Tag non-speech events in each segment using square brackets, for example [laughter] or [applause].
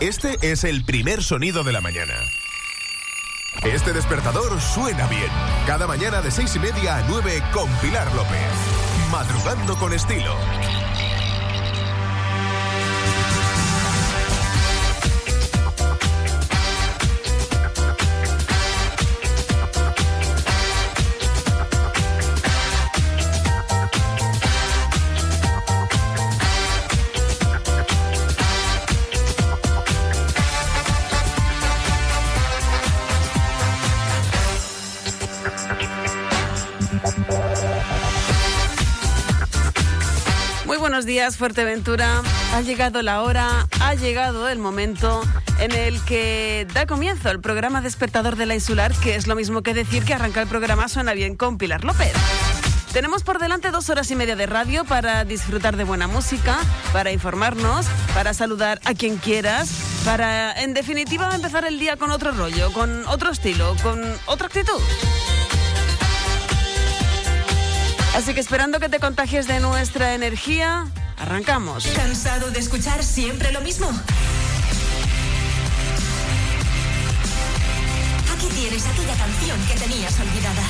Este es el primer sonido de la mañana. Este despertador suena bien. Cada mañana de seis y media a 9 con Pilar López. Madrugando con estilo. Días, Fuerteventura. Ha llegado la hora, ha llegado el momento en el que da comienzo el programa despertador de la insular, que es lo mismo que decir que arranca el programa Suena bien con Pilar López. Tenemos por delante dos horas y media de radio para disfrutar de buena música, para informarnos, para saludar a quien quieras, para, en definitiva, empezar el día con otro rollo, con otro estilo, con otra actitud. Así que esperando que te contagies de nuestra energía, arrancamos. ¿Cansado de escuchar siempre lo mismo? Aquí tienes aquella canción que tenías olvidada.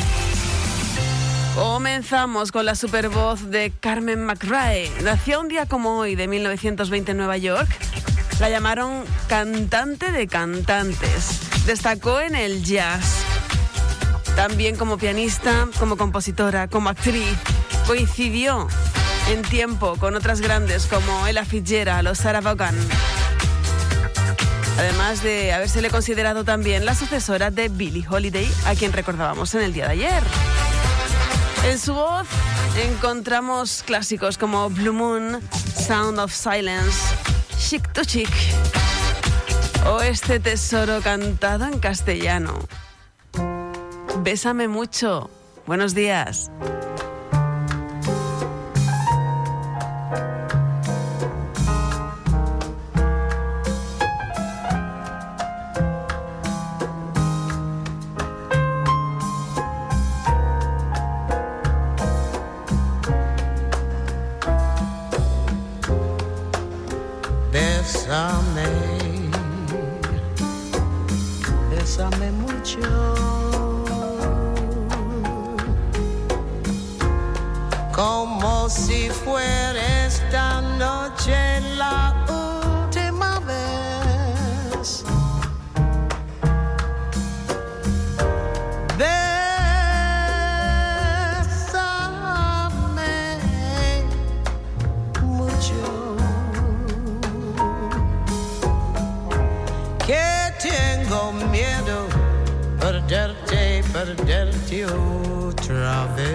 Comenzamos con la super voz de Carmen McRae. Nació un día como hoy de 1920 en Nueva York. La llamaron cantante de cantantes. Destacó en el jazz también como pianista, como compositora, como actriz. Coincidió en tiempo con otras grandes como Ella Fitzgerald o Sarah Vaughan. Además de habérsele considerado también la sucesora de Billie Holiday, a quien recordábamos en el día de ayer. En su voz encontramos clásicos como Blue Moon, Sound of Silence, Chic to Chic o este tesoro cantado en castellano. Bésame mucho. Buenos días. Celestial Travis.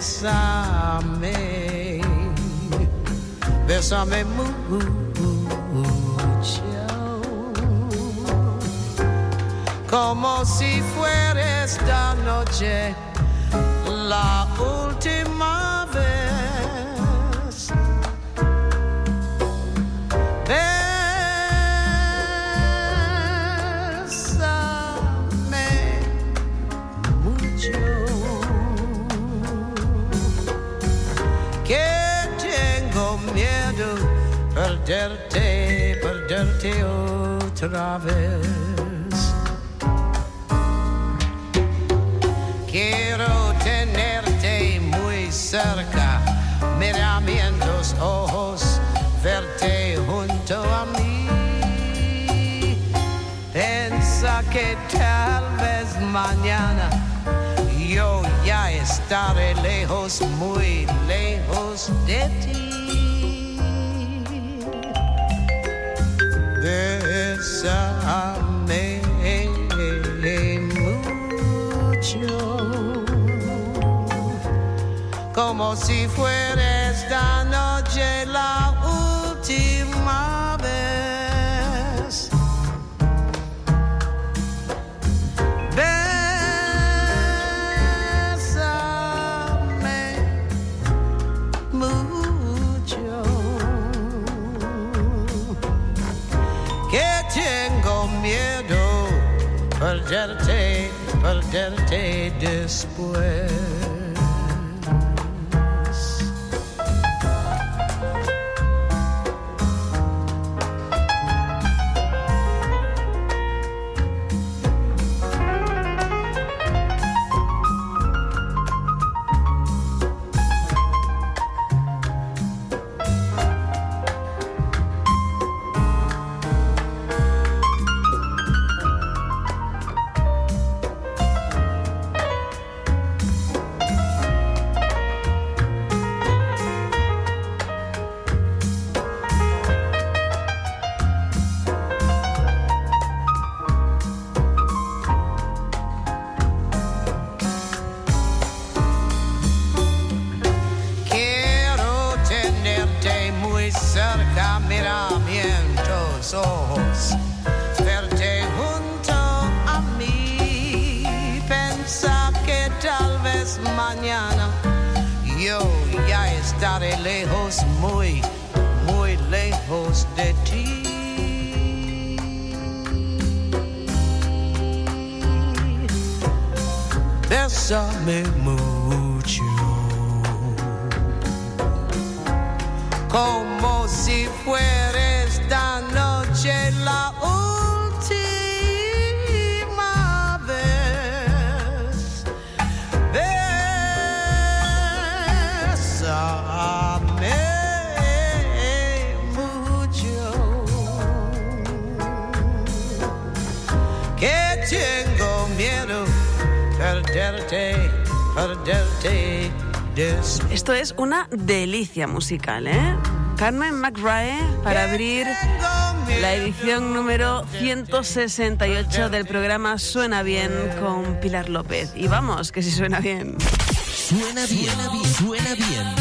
Besame, besame mucho, como si fuera esta noche la última. Mateo Traves. Quiero tenerte muy cerca, mira tus ojos, verte junto a mí. Piensa que tal vez mañana yo ya estaré lejos, muy lejos de ti. besame mucho, como si fuera. expor. musical. ¿eh? Carmen McRae para abrir la edición número 168 del programa Suena Bien con Pilar López. Y vamos, que si. Suena bien, suena bien. Suena bien.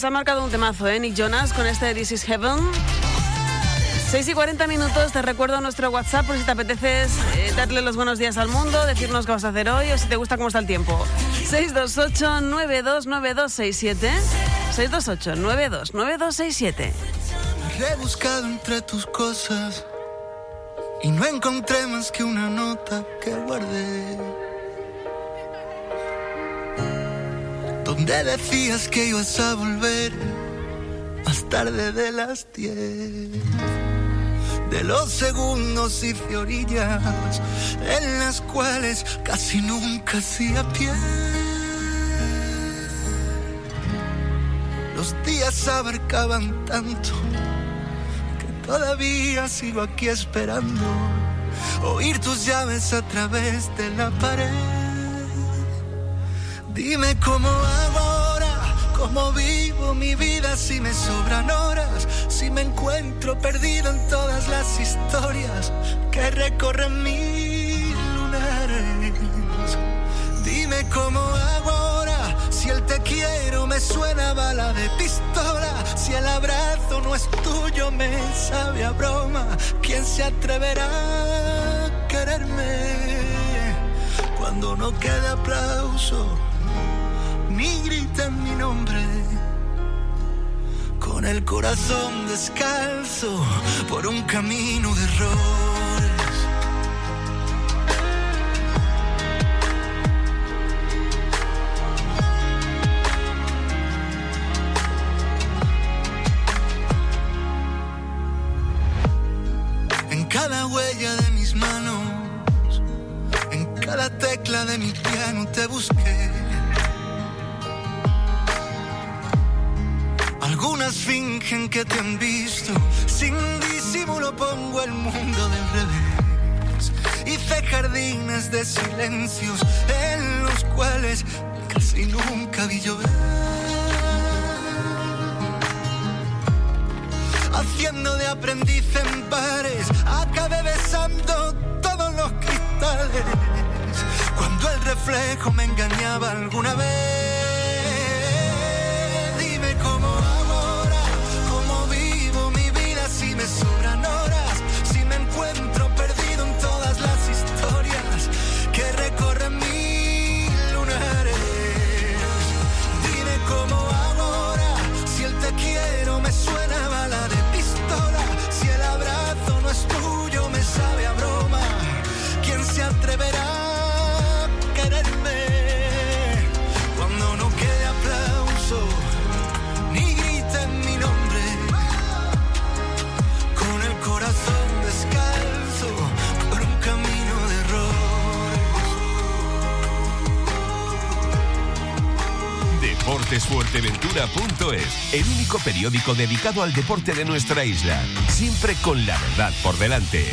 Pues ha marcado un temazo, ¿eh? Nick Jonas con este This is Heaven. 6 y 40 minutos, te recuerdo nuestro WhatsApp por si te apeteces eh, darle los buenos días al mundo, decirnos qué vas a hacer hoy o si te gusta cómo está el tiempo. 628-929267. 628-929267. Rebuscado entre tus cosas y no encontré más que una nota que guardé donde decías que ibas a volver más tarde de las diez. De los segundos y fiorillas en las cuales casi nunca hacía pie. Los días abarcaban tanto que todavía sigo aquí esperando oír tus llaves a través de la pared. Dime cómo hago ahora, cómo vivo mi vida si me sobran horas, si me encuentro perdido en todas las historias que recorren mis lunares. Dime cómo hago ahora, si el te quiero me suena bala de pistola, si el abrazo no es tuyo me sabe a broma, ¿quién se atreverá a quererme? Cuando no queda aplauso ni griten mi nombre? Con el corazón descalzo por un camino de errores. En cada huella de mis manos, en cada tecla de mi piano te busqué. Fingen que te han visto, sin disimulo pongo el mundo del revés. Hice jardines de silencios en los cuales casi nunca vi llover. Haciendo de aprendiz en bares, acabé besando todos los cristales. Cuando el reflejo me engañaba alguna vez. Deportesfuerteventura.es, el único periódico dedicado al deporte de nuestra isla, siempre con la verdad por delante.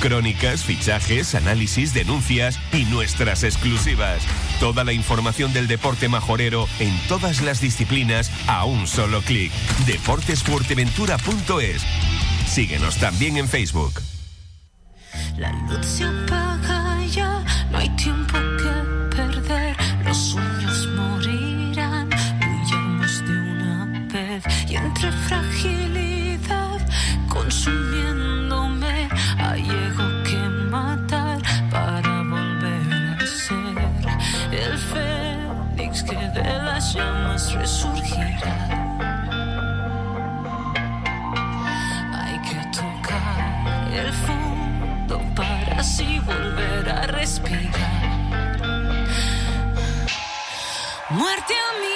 Crónicas, fichajes, análisis, denuncias y nuestras exclusivas. Toda la información del deporte majorero en todas las disciplinas a un solo clic. Deportesfuerteventura.es. Síguenos también en Facebook. La luz se apaga ya, no hay tiempo volver a respirar. Muerte a mi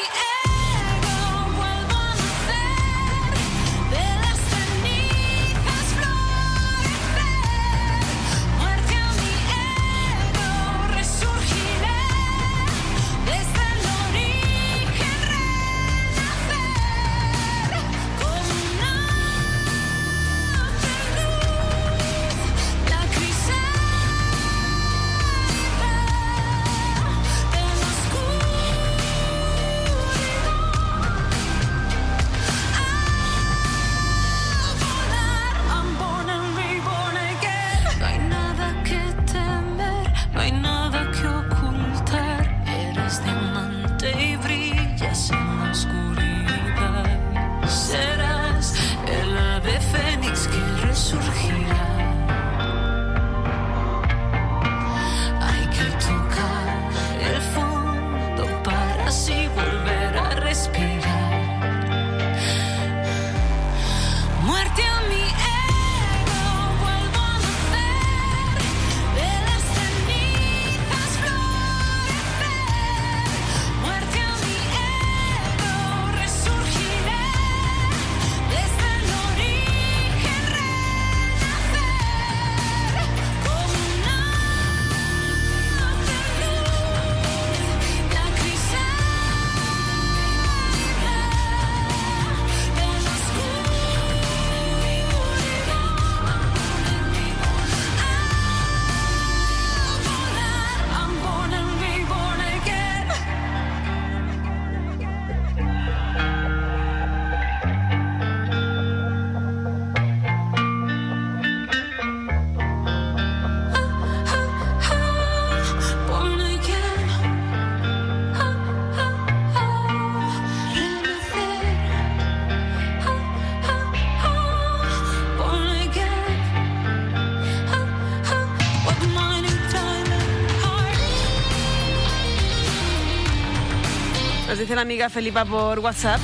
La amiga Felipa por WhatsApp.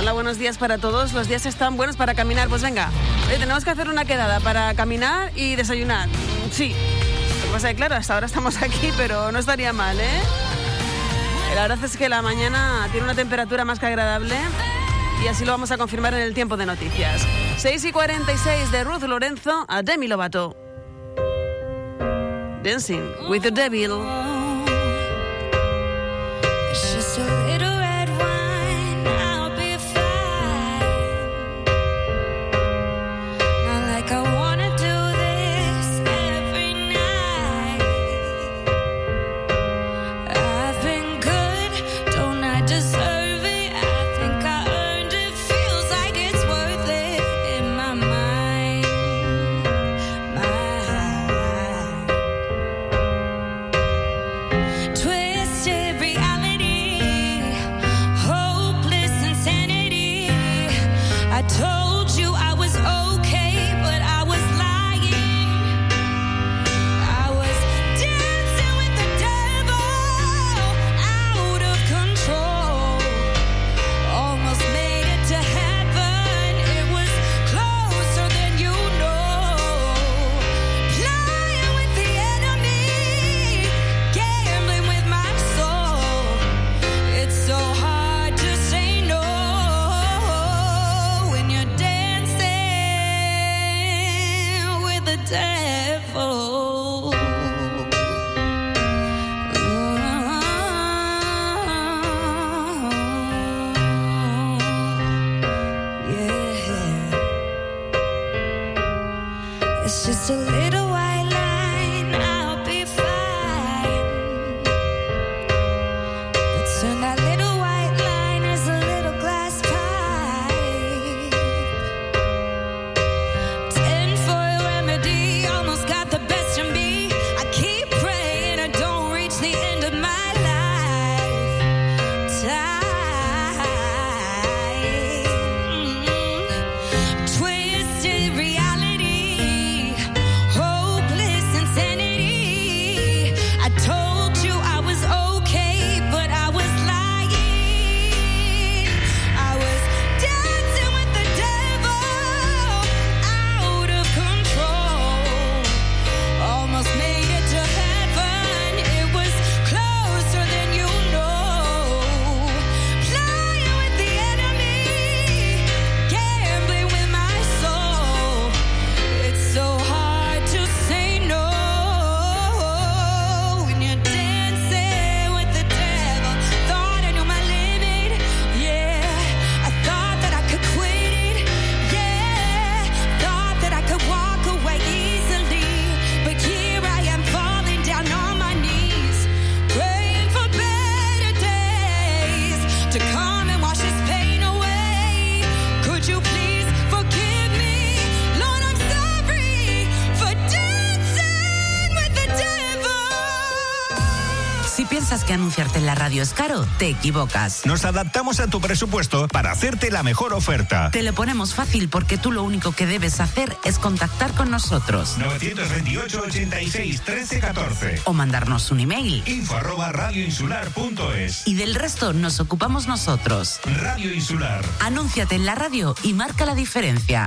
Hola, buenos días para todos. Los días están buenos para caminar. Pues venga, oye, tenemos que hacer una quedada para caminar y desayunar. Mm, Sí. Lo que pasa es claro, hasta ahora estamos [laughs] aquí, pero no estaría mal, ¿eh? La verdad es que la mañana tiene una temperatura más que agradable y así lo vamos a confirmar en el tiempo de noticias. 6 y 46 de Ruth Lorenzo a Demi Lovato. Dancing with the Devil. Radio es caro, te equivocas. Nos adaptamos a tu presupuesto para hacerte la mejor oferta. Te lo ponemos fácil porque tú lo único que debes hacer es contactar con nosotros 928 86 13 14. o mandarnos un email. Info arroba radioinsular.es. Y del resto nos ocupamos nosotros. Radio Insular. Anúnciate en la radio y marca la diferencia.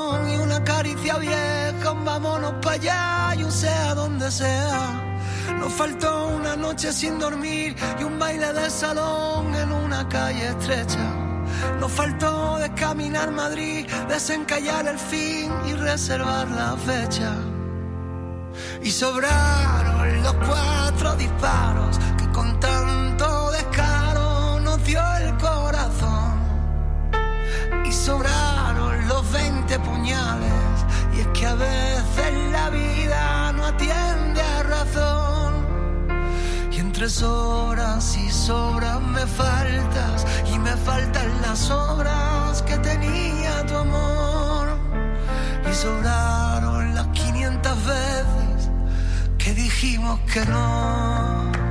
y una caricia vieja, vámonos para allá y un sea donde sea. Nos faltó una noche sin dormir y un baile de salón en una calle estrecha. Nos faltó de caminar Madrid, desencallar el fin y reservar la fecha. Y sobraron los cuatro disparos que con tanto descaro nos dio el corazón. Y sobraron 20 puñales. Y es que a veces la vida no atiende a razón. Y entre sobras y sobras me faltas. Y me faltan las obras que tenía tu amor. Y sobraron las 500 veces que dijimos que no.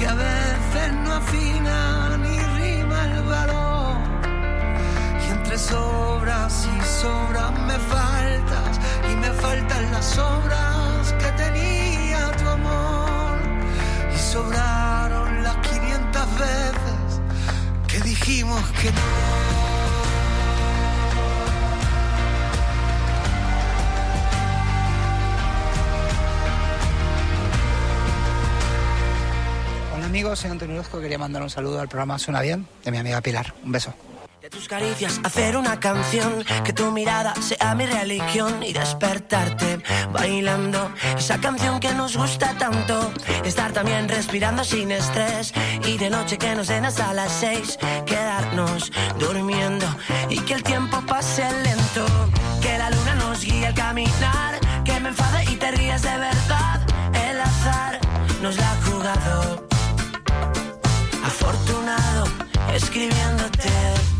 que a veces no afina ni rima el valor. Y entre sobras y sobras me faltas y me faltan las obras que tenía tu amor. Y sobraron las 500 veces que dijimos que no amigos, soy Antonio Orozco. Quería mandar un saludo al programa Suena Bien de mi amiga Pilar. Un beso. De tus caricias hacer una canción, que tu mirada sea mi religión y despertarte bailando esa canción que nos gusta tanto. Estar también respirando sin estrés y de noche que nos den hasta las seis, quedarnos durmiendo y que el tiempo pase lento, que la luna nos guíe al caminar, que me enfade y te ríes de verdad. El azar nos la ha jugado, escribiéndote.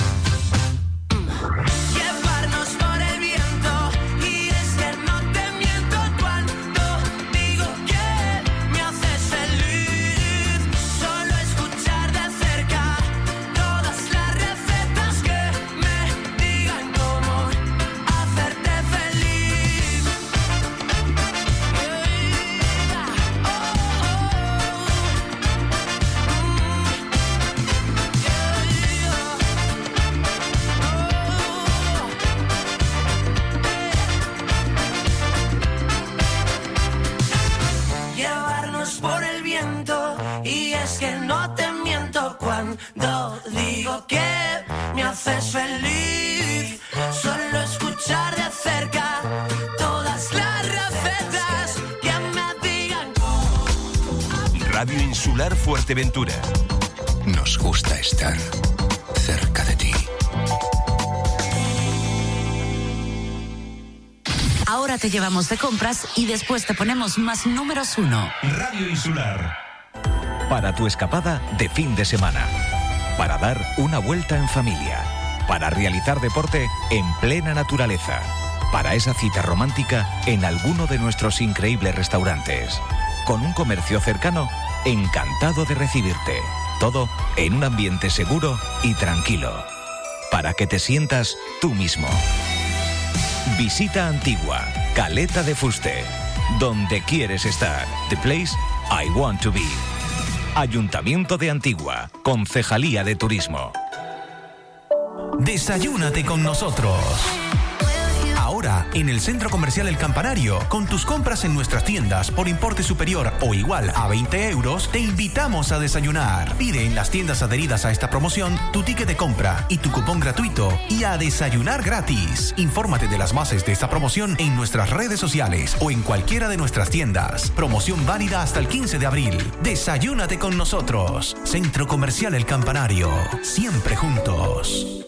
Bye. Cuando digo que me haces feliz. Solo escuchar de cerca todas las recetas que me digan Radio Insular Fuerteventura. Nos gusta estar cerca de ti. Ahora te llevamos de compras y después te ponemos más números uno. Radio Insular. Para tu escapada de fin de semana. Para dar una vuelta en familia. Para realizar deporte en plena naturaleza. para esa cita romántica en alguno de nuestros increíbles restaurantes. Con un comercio cercano, encantado de recibirte. Todo en un ambiente seguro y tranquilo. Para que te sientas tú mismo. Visita Antigua, Caleta de Fuste. Donde quieres estar. The place I want to be. Ayuntamiento de Antigua, Concejalía de Turismo. Desayúnate con nosotros. Ahora, en el Centro Comercial El Campanario, con tus compras en nuestras tiendas por importe superior o igual a 20 euros, te invitamos a desayunar. Pide en las tiendas adheridas a esta promoción tu ticket de compra y tu cupón gratuito y a desayunar gratis. Infórmate de las bases de esta promoción en nuestras redes sociales o en cualquiera de nuestras tiendas. Promoción válida hasta el 15 de abril. Desayúnate con nosotros. Centro Comercial El Campanario. Siempre juntos.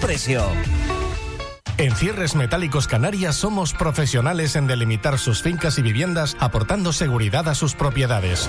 precio. En Cierres Metálicos Canarias somos profesionales en delimitar sus fincas y viviendas aportando seguridad a sus propiedades.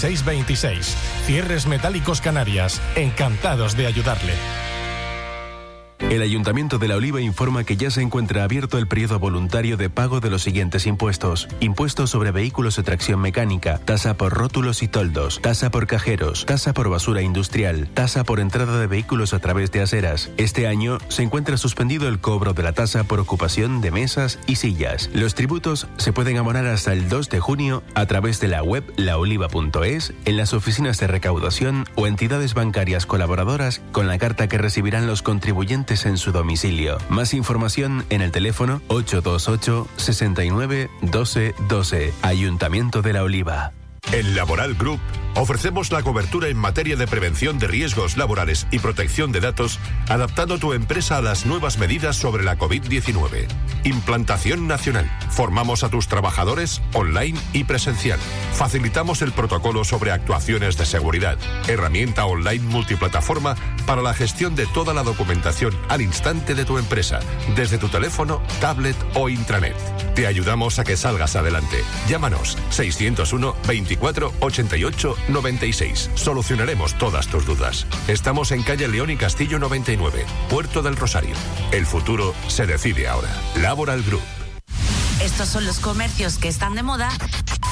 46 26. Cierres Metálicos Canarias. Encantados de ayudarle. El Ayuntamiento de La Oliva informa que ya se encuentra abierto el periodo voluntario de pago de los siguientes impuestos. Impuesto sobre vehículos de tracción mecánica, tasa por rótulos y toldos, tasa por cajeros, tasa por basura industrial, tasa por entrada de vehículos a través de aceras. Este año se encuentra suspendido el cobro de la tasa por ocupación de mesas y sillas. Los tributos se pueden abonar hasta el 2 de junio a través de la web laoliva.es, en las oficinas de recaudación o entidades bancarias colaboradoras con la carta que recibirán los contribuyentes en su domicilio. Más información en el teléfono 828 69 12 12. Ayuntamiento de la Oliva. En Laboral Group ofrecemos la cobertura en materia de prevención de riesgos laborales y protección de datos, adaptando tu empresa a las nuevas medidas sobre la COVID-19. Implantación nacional. Formamos a tus trabajadores online y presencial. Facilitamos el protocolo sobre actuaciones de seguridad. Herramienta online multiplataforma para la gestión de toda la documentación al instante de tu empresa, desde tu teléfono, tablet o intranet. Te ayudamos a que salgas adelante. Llámanos 601 24 88 96. Solucionaremos todas tus dudas. Estamos en calle León y Castillo 99, Puerto del Rosario. El futuro se decide ahora. Laboral Group. Estos son los comercios que están de moda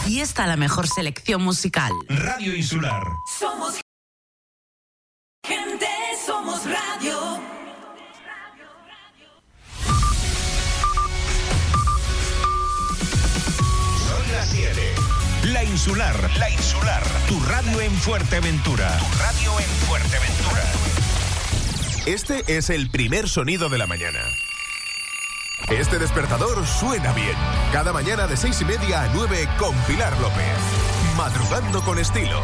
y está la mejor selección musical. Radio Insular. Somos gente, somos radio. La Insular. La Insular. Tu radio en Fuerteventura. Tu radio en Fuerteventura. Este es el primer sonido de la mañana. Este despertador suena bien. Cada mañana de seis y media a 9 con Pilar López. Madrugando con estilo.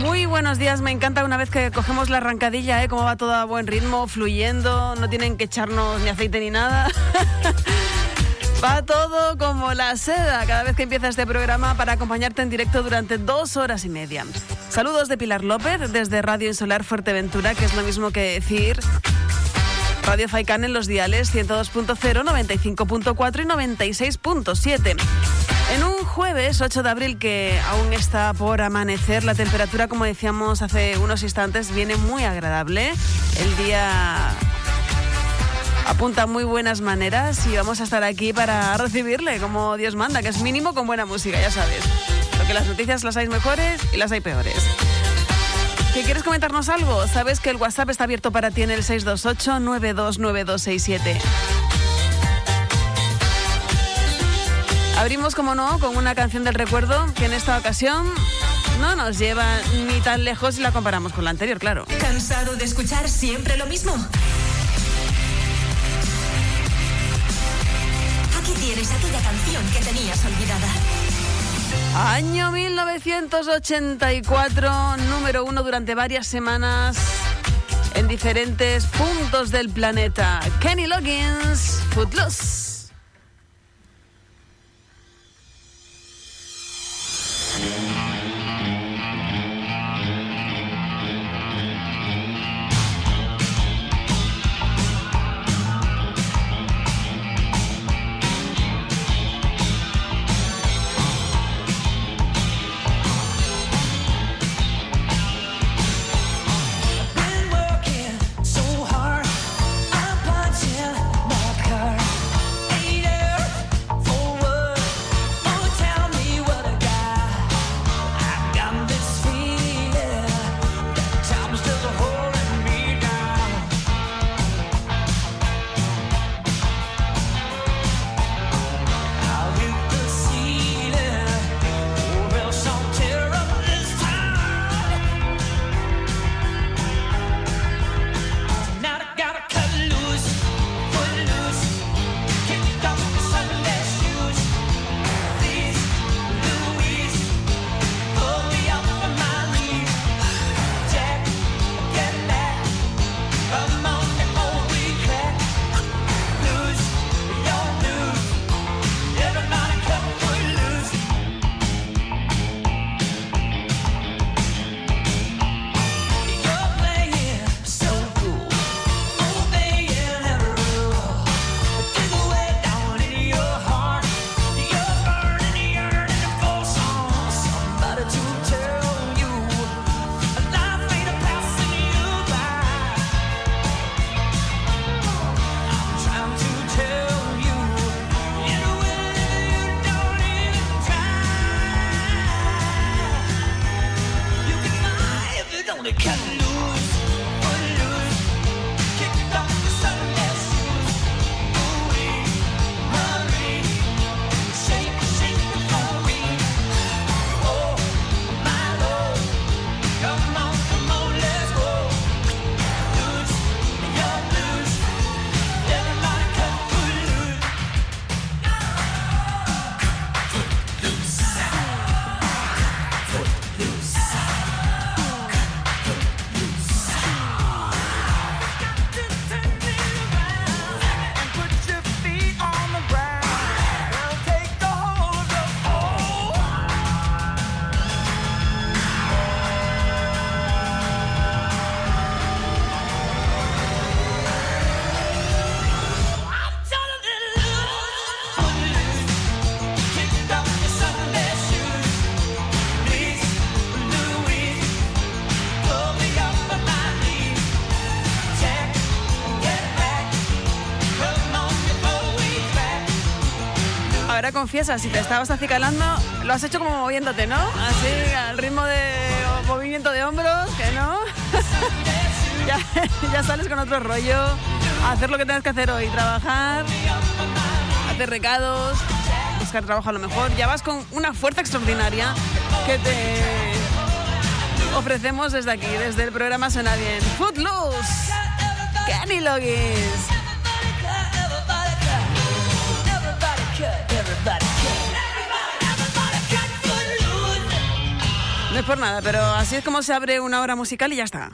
Muy buenos días, me encanta una vez que cogemos la arrancadilla, ¿eh? cómo va todo a buen ritmo, fluyendo, no tienen que echarnos ni aceite ni nada. [laughs] Va todo como la seda cada vez que empieza este programa para acompañarte en directo durante dos horas y media. Saludos de Pilar López desde Radio Insular Fuerteventura, que es lo mismo que decir Radio Faicán en los diales 102.0, 95.4 y 96.7. En un jueves 8 de abril que aún está por amanecer, la temperatura, como decíamos hace unos instantes, viene muy agradable. El día apunta muy buenas maneras y vamos a estar aquí para recibirle como Dios manda, que es mínimo con buena música, ya sabes. Porque las noticias las hay mejores y las hay peores. ¿Qué quieres comentarnos algo? Sabes que el WhatsApp está abierto para ti en el 628-929267. Abrimos, como no, con una canción del recuerdo que en esta ocasión no nos lleva ni tan lejos si la comparamos con la anterior, claro. ¿Cansado de escuchar siempre lo mismo? Aquella canción que tenías olvidada. Año 1984, número uno durante varias semanas en diferentes puntos del planeta. Kenny Loggins, Footloose. Ahora confiesa, si te estabas acicalando, lo has hecho como moviéndote, ¿no? Así, al ritmo de movimiento de hombros, que no. [laughs] ya, sales con otro rollo. Hacer lo que tengas que hacer hoy, trabajar, hacer recados, buscar trabajo a lo mejor. Ya vas con una fuerza extraordinaria que te ofrecemos desde aquí, desde el programa Suena Bien. Footloose, Kenny Loggins. No es por nada, pero así es como se abre una hora musical y ya está.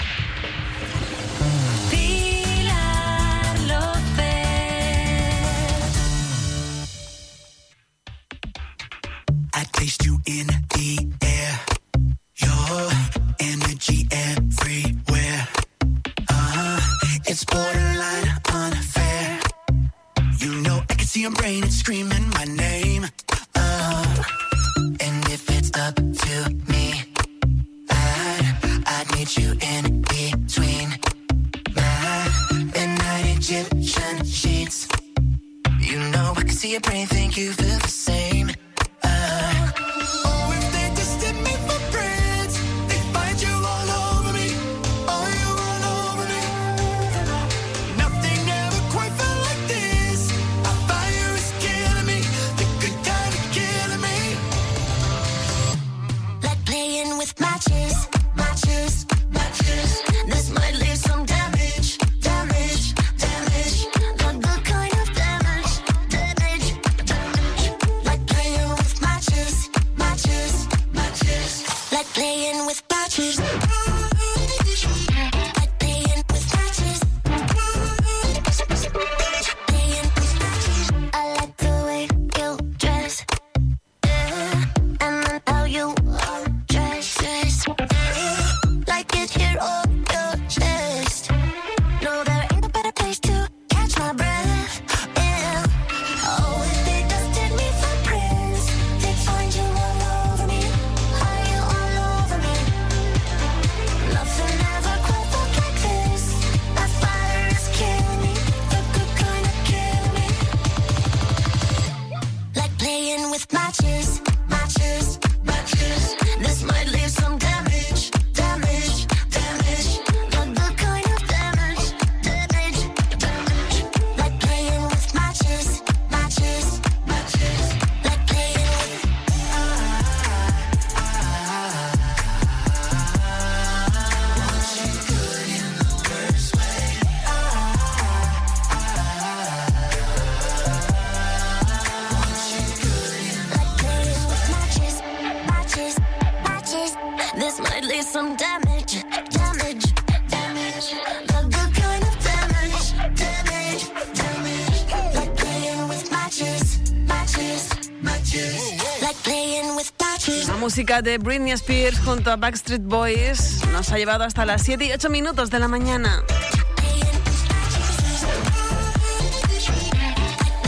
Música de Britney Spears junto a Backstreet Boys nos ha llevado hasta las 7 y 8 minutos de la mañana.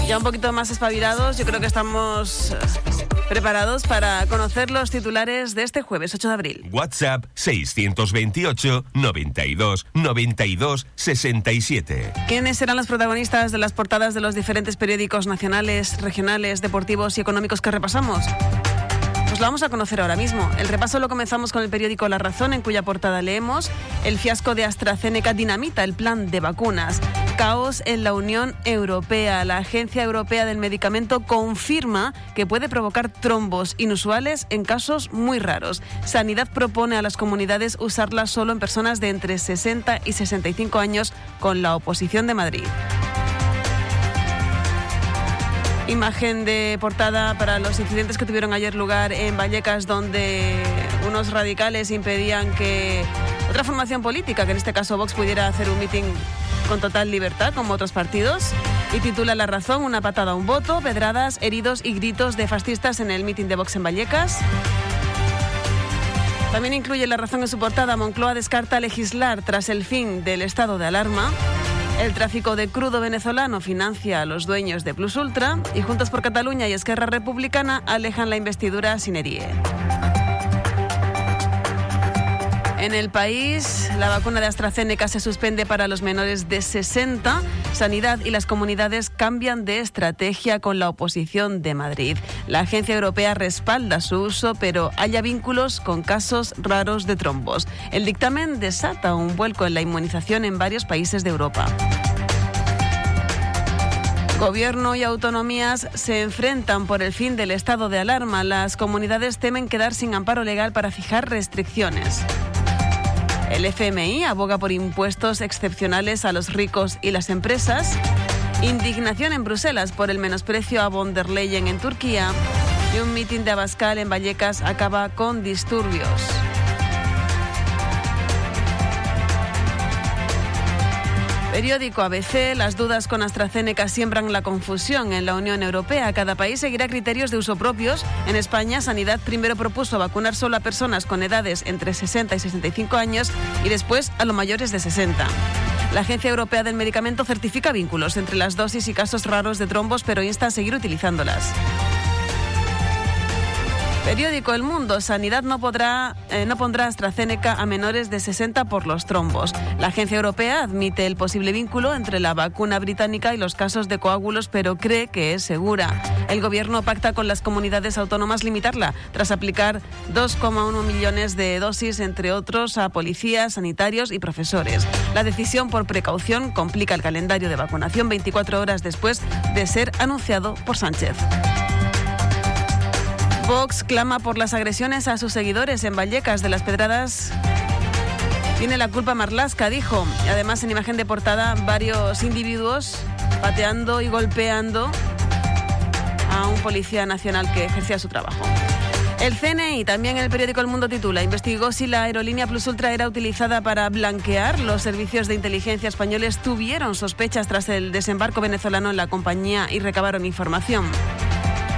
Ya un poquito más espabilados, yo creo que estamos eh, preparados para conocer los titulares de este jueves 8 de abril. WhatsApp 628 92 92 67. ¿Quiénes serán los protagonistas de las portadas de los diferentes periódicos nacionales, regionales, deportivos y económicos que repasamos? Pues lo vamos a conocer ahora mismo. El repaso lo comenzamos con el periódico La Razón, en cuya portada leemos el fiasco de AstraZeneca dinamita el plan de vacunas. Caos en la Unión Europea. La Agencia Europea del Medicamento confirma que puede provocar trombos inusuales en casos muy raros. Sanidad propone a las comunidades usarla solo en personas de entre 60 y 65 años con la oposición de Madrid. Imagen de portada para los incidentes que tuvieron ayer lugar en Vallecas, donde unos radicales impedían que otra formación política, que en este caso Vox, pudiera hacer un mitin con total libertad, como otros partidos. Y titula La razón, una patada un voto, pedradas, heridos y gritos de fascistas en el mitin de Vox en Vallecas. También incluye La razón en su portada. Moncloa descarta legislar tras el fin del estado de alarma. El tráfico de crudo venezolano financia a los dueños de Plus Ultra y Juntos por Cataluña y Esquerra Republicana alejan la investidura sin Erie. En el país, la vacuna de AstraZeneca se suspende para los menores de 60. Sanidad y las comunidades cambian de estrategia con la oposición de Madrid. La agencia europea respalda su uso, pero haya vínculos con casos raros de trombos. El dictamen desata un vuelco en la inmunización en varios países de Europa. Gobierno y autonomías se enfrentan por el fin del estado de alarma. Las comunidades temen quedar sin amparo legal para fijar restricciones. El FMI aboga por impuestos excepcionales a los ricos y las empresas. Indignación en Bruselas por el menosprecio a von der Leyen en Turquía. Y un mitin de Abascal en Vallecas acaba con disturbios. Periódico ABC, las dudas con AstraZeneca siembran la confusión en la Unión Europea. Cada país seguirá criterios de uso propios. En España, Sanidad primero propuso vacunar solo a personas con edades entre 60 y 65 años y después a los mayores de 60. La Agencia Europea del Medicamento certifica vínculos entre las dosis y casos raros de trombos, pero insta a seguir utilizándolas. Periódico El Mundo. Sanidad no, podrá, eh, no pondrá AstraZeneca a menores de 60 por los trombos. La agencia europea admite el posible vínculo entre la vacuna británica y los casos de coágulos, pero cree que es segura. El gobierno pacta con las comunidades autónomas limitarla, tras aplicar 2,1 millones de dosis, entre otros, a policías, sanitarios y profesores. La decisión por precaución complica el calendario de vacunación 24 horas después de ser anunciado por Sánchez. Vox clama por las agresiones a sus seguidores en Vallecas de las Pedradas. Tiene la culpa Marlasca, dijo. Además, en imagen de portada, varios individuos pateando y golpeando a un policía nacional que ejercía su trabajo. El CNI, también en el periódico El Mundo titula, investigó si la aerolínea Plus Ultra era utilizada para blanquear. Los servicios de inteligencia españoles tuvieron sospechas tras el desembarco venezolano en la compañía y recabaron información.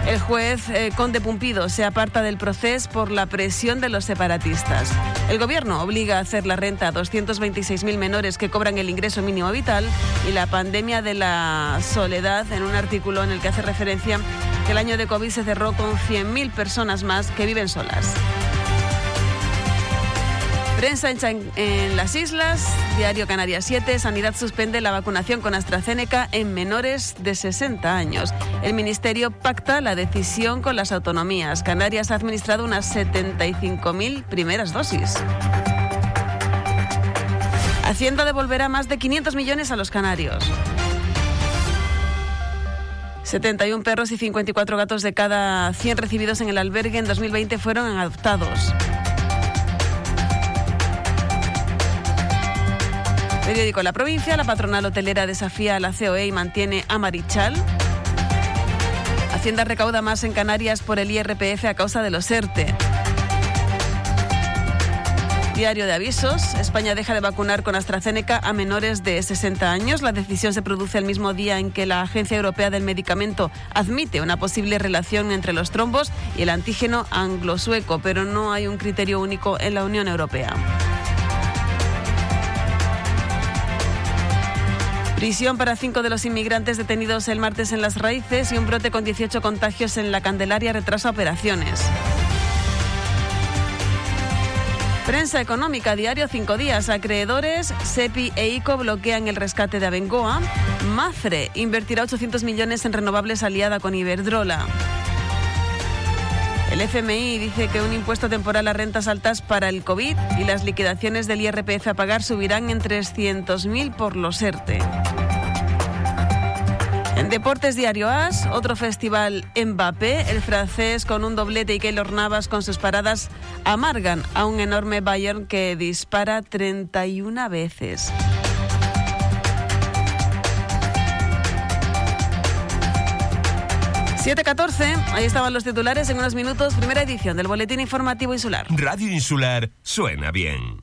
El juez eh, Conde Pumpido se aparta del proceso por la presión de los separatistas. El gobierno obliga a hacer la renta a 226.000 menores que cobran el ingreso mínimo vital y la pandemia de la soledad en un artículo en el que hace referencia que el año de COVID se cerró con 100.000 personas más que viven solas. Prensa en, en las islas, Diario Canarias 7, Sanidad suspende la vacunación con AstraZeneca en menores de 60 años. El Ministerio pacta la decisión con las autonomías. Canarias ha administrado unas 75.000 primeras dosis. Hacienda devolverá más de 500 millones a los canarios. 71 perros y 54 gatos de cada 100 recibidos en el albergue en 2020 fueron adoptados. Periódico La Provincia, la patronal hotelera desafía a la COE y mantiene a Marichal. Hacienda recauda más en Canarias por el IRPF a causa de los ERTE. Diario de avisos. España deja de vacunar con AstraZeneca a menores de 60 años. La decisión se produce el mismo día en que la Agencia Europea del Medicamento admite una posible relación entre los trombos y el antígeno anglo-sueco, pero no hay un criterio único en la Unión Europea. Prisión para cinco de los inmigrantes detenidos el martes en Las Raíces y un brote con 18 contagios en la Candelaria retrasa operaciones. Prensa económica, diario cinco días. Acreedores, SEPI e ICO bloquean el rescate de Abengoa. Mafre invertirá 800 millones en renovables aliada con Iberdrola. El FMI dice que un impuesto temporal a rentas altas para el COVID y las liquidaciones del IRPF a pagar subirán en 300.000 por los ERTE. En Deportes Diario As, otro festival Mbappé, el francés con un doblete y Keylor Navas con sus paradas amargan a un enorme Bayern que dispara 31 veces. ...7.14, ahí estaban los titulares en unos minutos... ...primera edición del Boletín Informativo Insular. Radio Insular suena bien.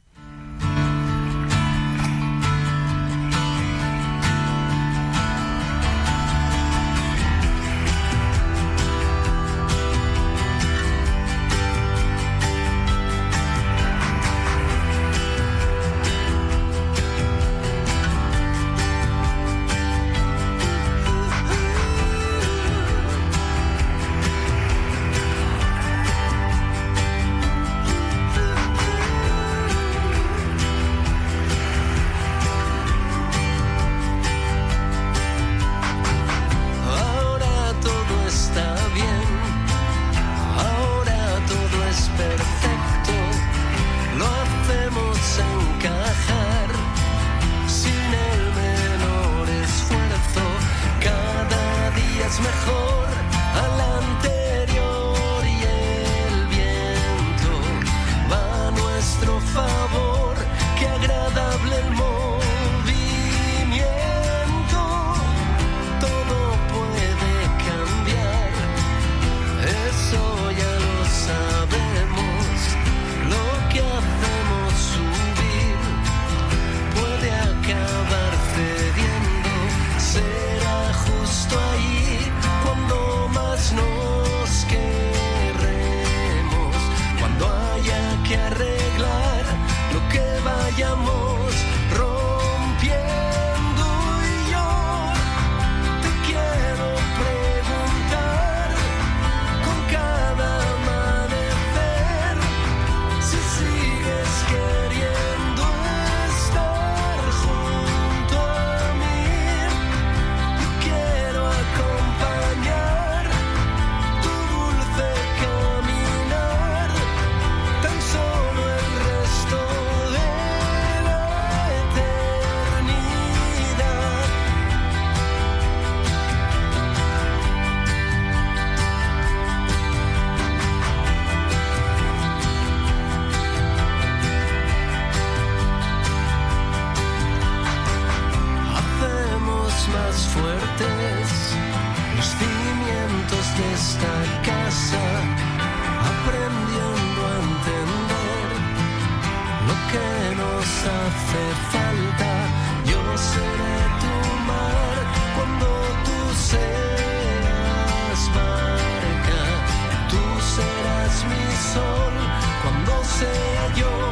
Cuando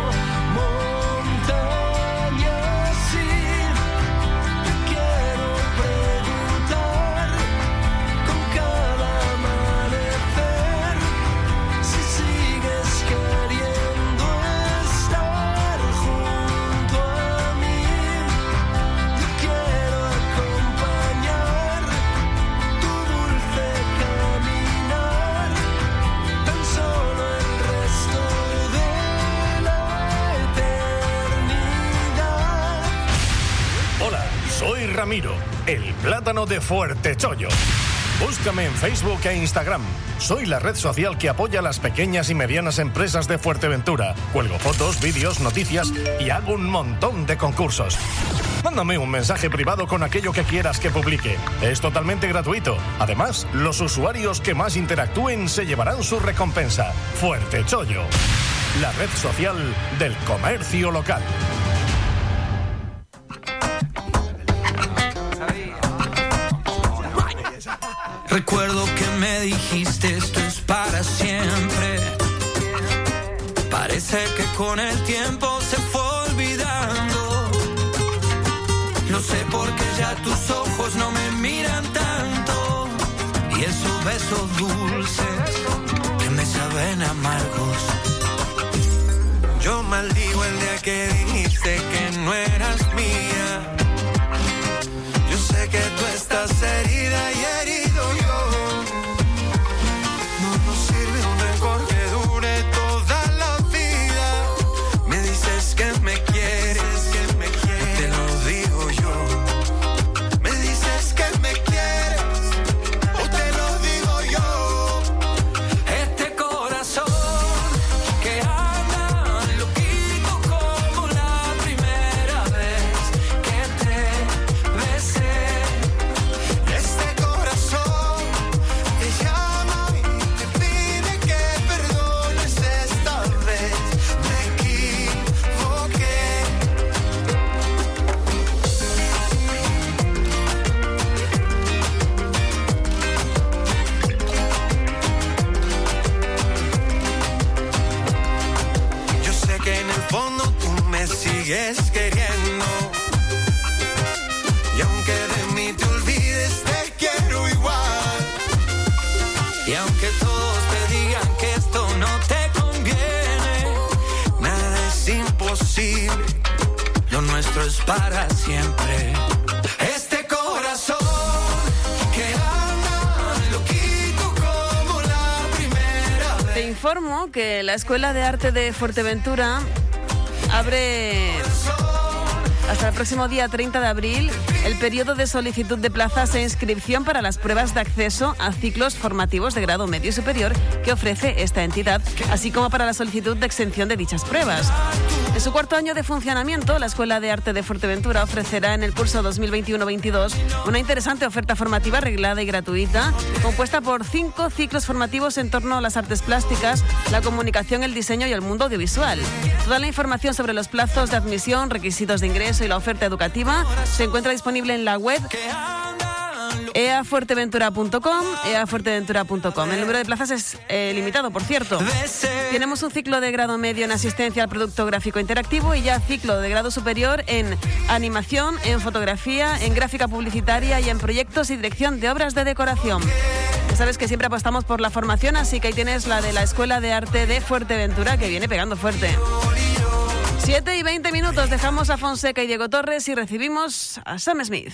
El plátano de Fuerte Chollo. Búscame en Facebook e Instagram. Soy la red social que apoya a las pequeñas y medianas empresas de Fuerteventura. Cuelgo fotos, vídeos, noticias y hago un montón de concursos. Mándame un mensaje privado con aquello que quieras que publique. Es totalmente gratuito. Además, los usuarios que más interactúen se llevarán su recompensa. Fuerte Chollo. la red social del comercio local. Recuerdo que me dijiste esto es para siempre. Parece que con el tiempo se fue olvidando. No sé por qué ya tus ojos no me miran tanto. Y esos besos dulces que me saben amargos. Yo maldigo el día que dijiste que no eras informo que la Escuela de Arte de Fuerteventura abre hasta el próximo día 30 de abril el periodo de solicitud de plazas e inscripción para las pruebas de acceso a ciclos formativos de grado medio y superior que ofrece esta entidad, así como para la solicitud de exención de dichas pruebas. En su cuarto año de funcionamiento, la Escuela de Arte de Fuerteventura ofrecerá en el curso 2021-22 una interesante oferta formativa arreglada y gratuita, compuesta por cinco ciclos formativos en torno a las artes plásticas, la comunicación, el diseño y el mundo audiovisual. Toda la información sobre los plazos de admisión, requisitos de ingreso y la oferta educativa se encuentra disponible en la web eafuerteventura.com, eafuerteventura.com. El número de plazas es eh, limitado, por cierto. Tenemos un ciclo de grado medio en asistencia al producto gráfico interactivo y ya ciclo de grado superior en animación, en fotografía, en gráfica publicitaria y en proyectos y dirección de obras de decoración. Sabes que siempre apostamos por la formación, así que ahí tienes la de la Escuela de Arte de Fuerteventura que viene pegando fuerte. 7 y 20 minutos, dejamos a Fonseca y Diego Torres y recibimos a Sam Smith.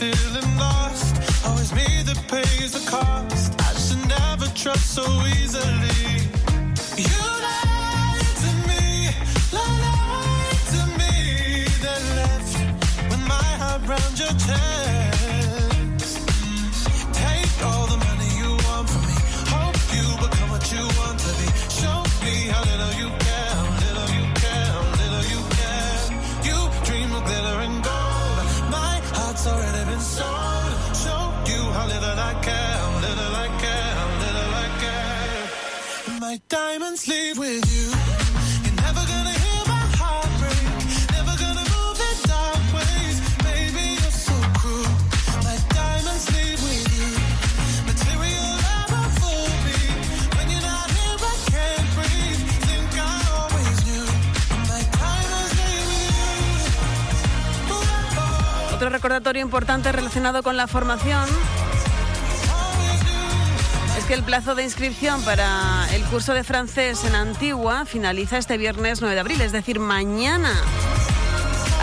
Feeling lost. Always me that pays the cost. I should never trust so easily. You lied to me, lied to me. Then left with my heart round your chest. Take all the my diamonds leave with you. You're never gonna hear my. Never gonna move you. Not can't breathe. Think I always. My with you. Ah, oh. Otro recordatorio importante relacionado con la formación el plazo de inscripción para el curso de francés en Antigua finaliza este viernes 9 de abril, es decir, mañana.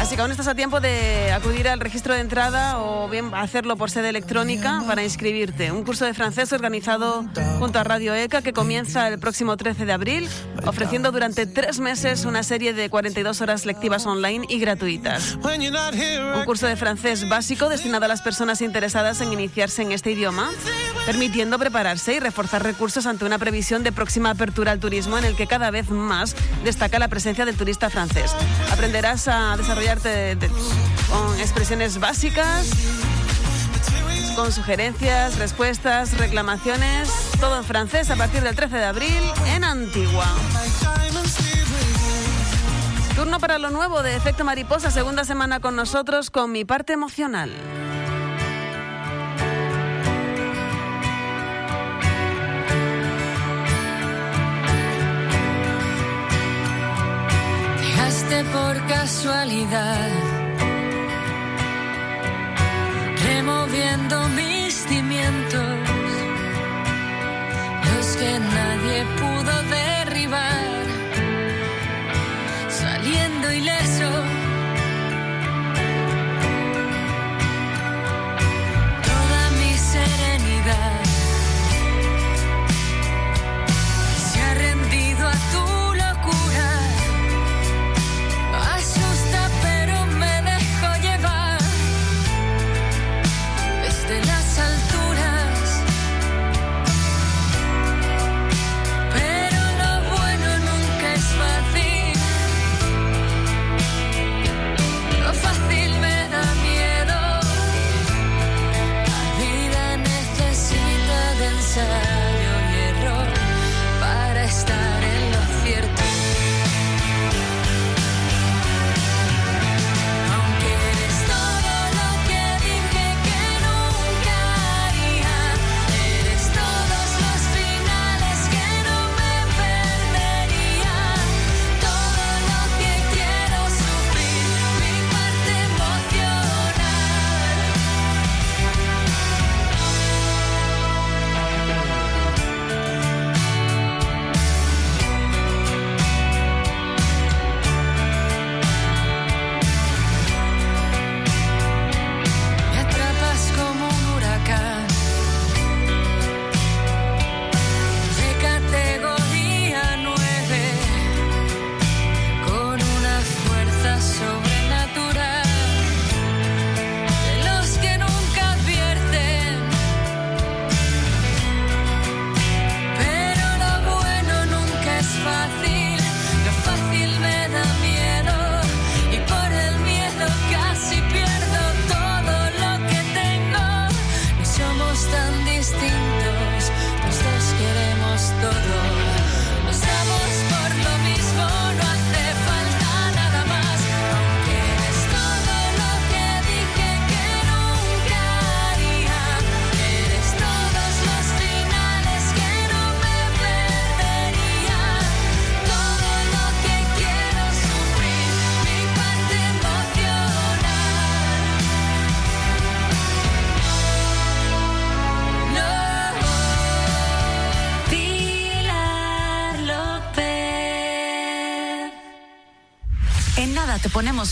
Así que aún estás a tiempo de acudir al registro de entrada o bien hacerlo por sede electrónica para inscribirte. Un curso de francés organizado junto a Radio ECA que comienza el próximo 13 de abril, ofreciendo durante tres meses una serie de 42 horas lectivas online y gratuitas. Un curso de francés básico destinado a las personas interesadas en iniciarse en este idioma, permitiendo prepararse y reforzar recursos ante una previsión de próxima apertura al turismo en el que cada vez más destaca la presencia del turista francés. Aprenderás a con expresiones básicas, con sugerencias, respuestas, reclamaciones, todo en francés a partir del 13 de abril en Antigua. Turno para lo nuevo de Efecto Mariposa, segunda semana con nosotros con mi parte emocional. Por casualidad, removiendo mis cimientos, los que nadie pudo derribar, saliendo ileso.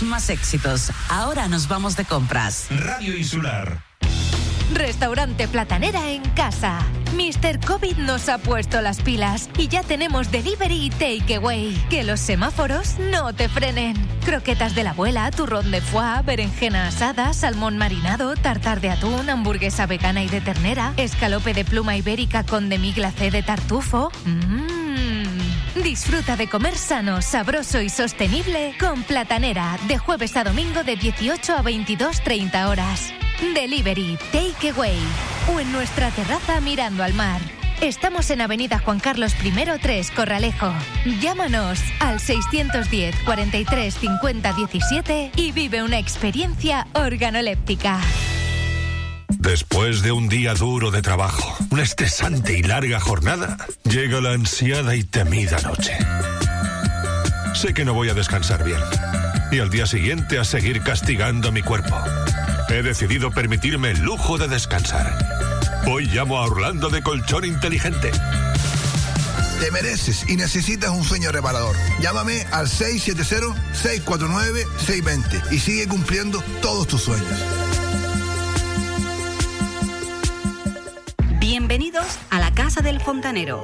Más éxitos. Ahora nos vamos de compras. Radio Insular. Restaurante Platanera en casa. Mr. COVID nos ha puesto las pilas y ya tenemos delivery y takeaway. Que los semáforos no te frenen. Croquetas de la abuela, turrón de foie, berenjena asada, salmón marinado, tartar de atún, hamburguesa vegana y de ternera, escalope de pluma ibérica con demi glacé de tartufo. Mmm. Disfruta de comer sano, sabroso y sostenible con Platanera de jueves a domingo de 18 a 22.30 horas. Delivery, take away o en nuestra terraza mirando al mar. Estamos en Avenida Juan Carlos I 3 Corralejo. Llámanos al 610 43 50 17 y vive una experiencia organoléptica. Después de un día duro de trabajo, una estresante y larga jornada, llega la ansiada y temida noche. Sé que no voy a descansar bien y al día siguiente a seguir castigando mi cuerpo. He decidido permitirme el lujo de descansar. Hoy llamo a Orlando de Colchón Inteligente. Te mereces y necesitas un sueño reparador. Llámame al 670-649-620 y sigue cumpliendo todos tus sueños. Bienvenidos a la Casa del Fontanero.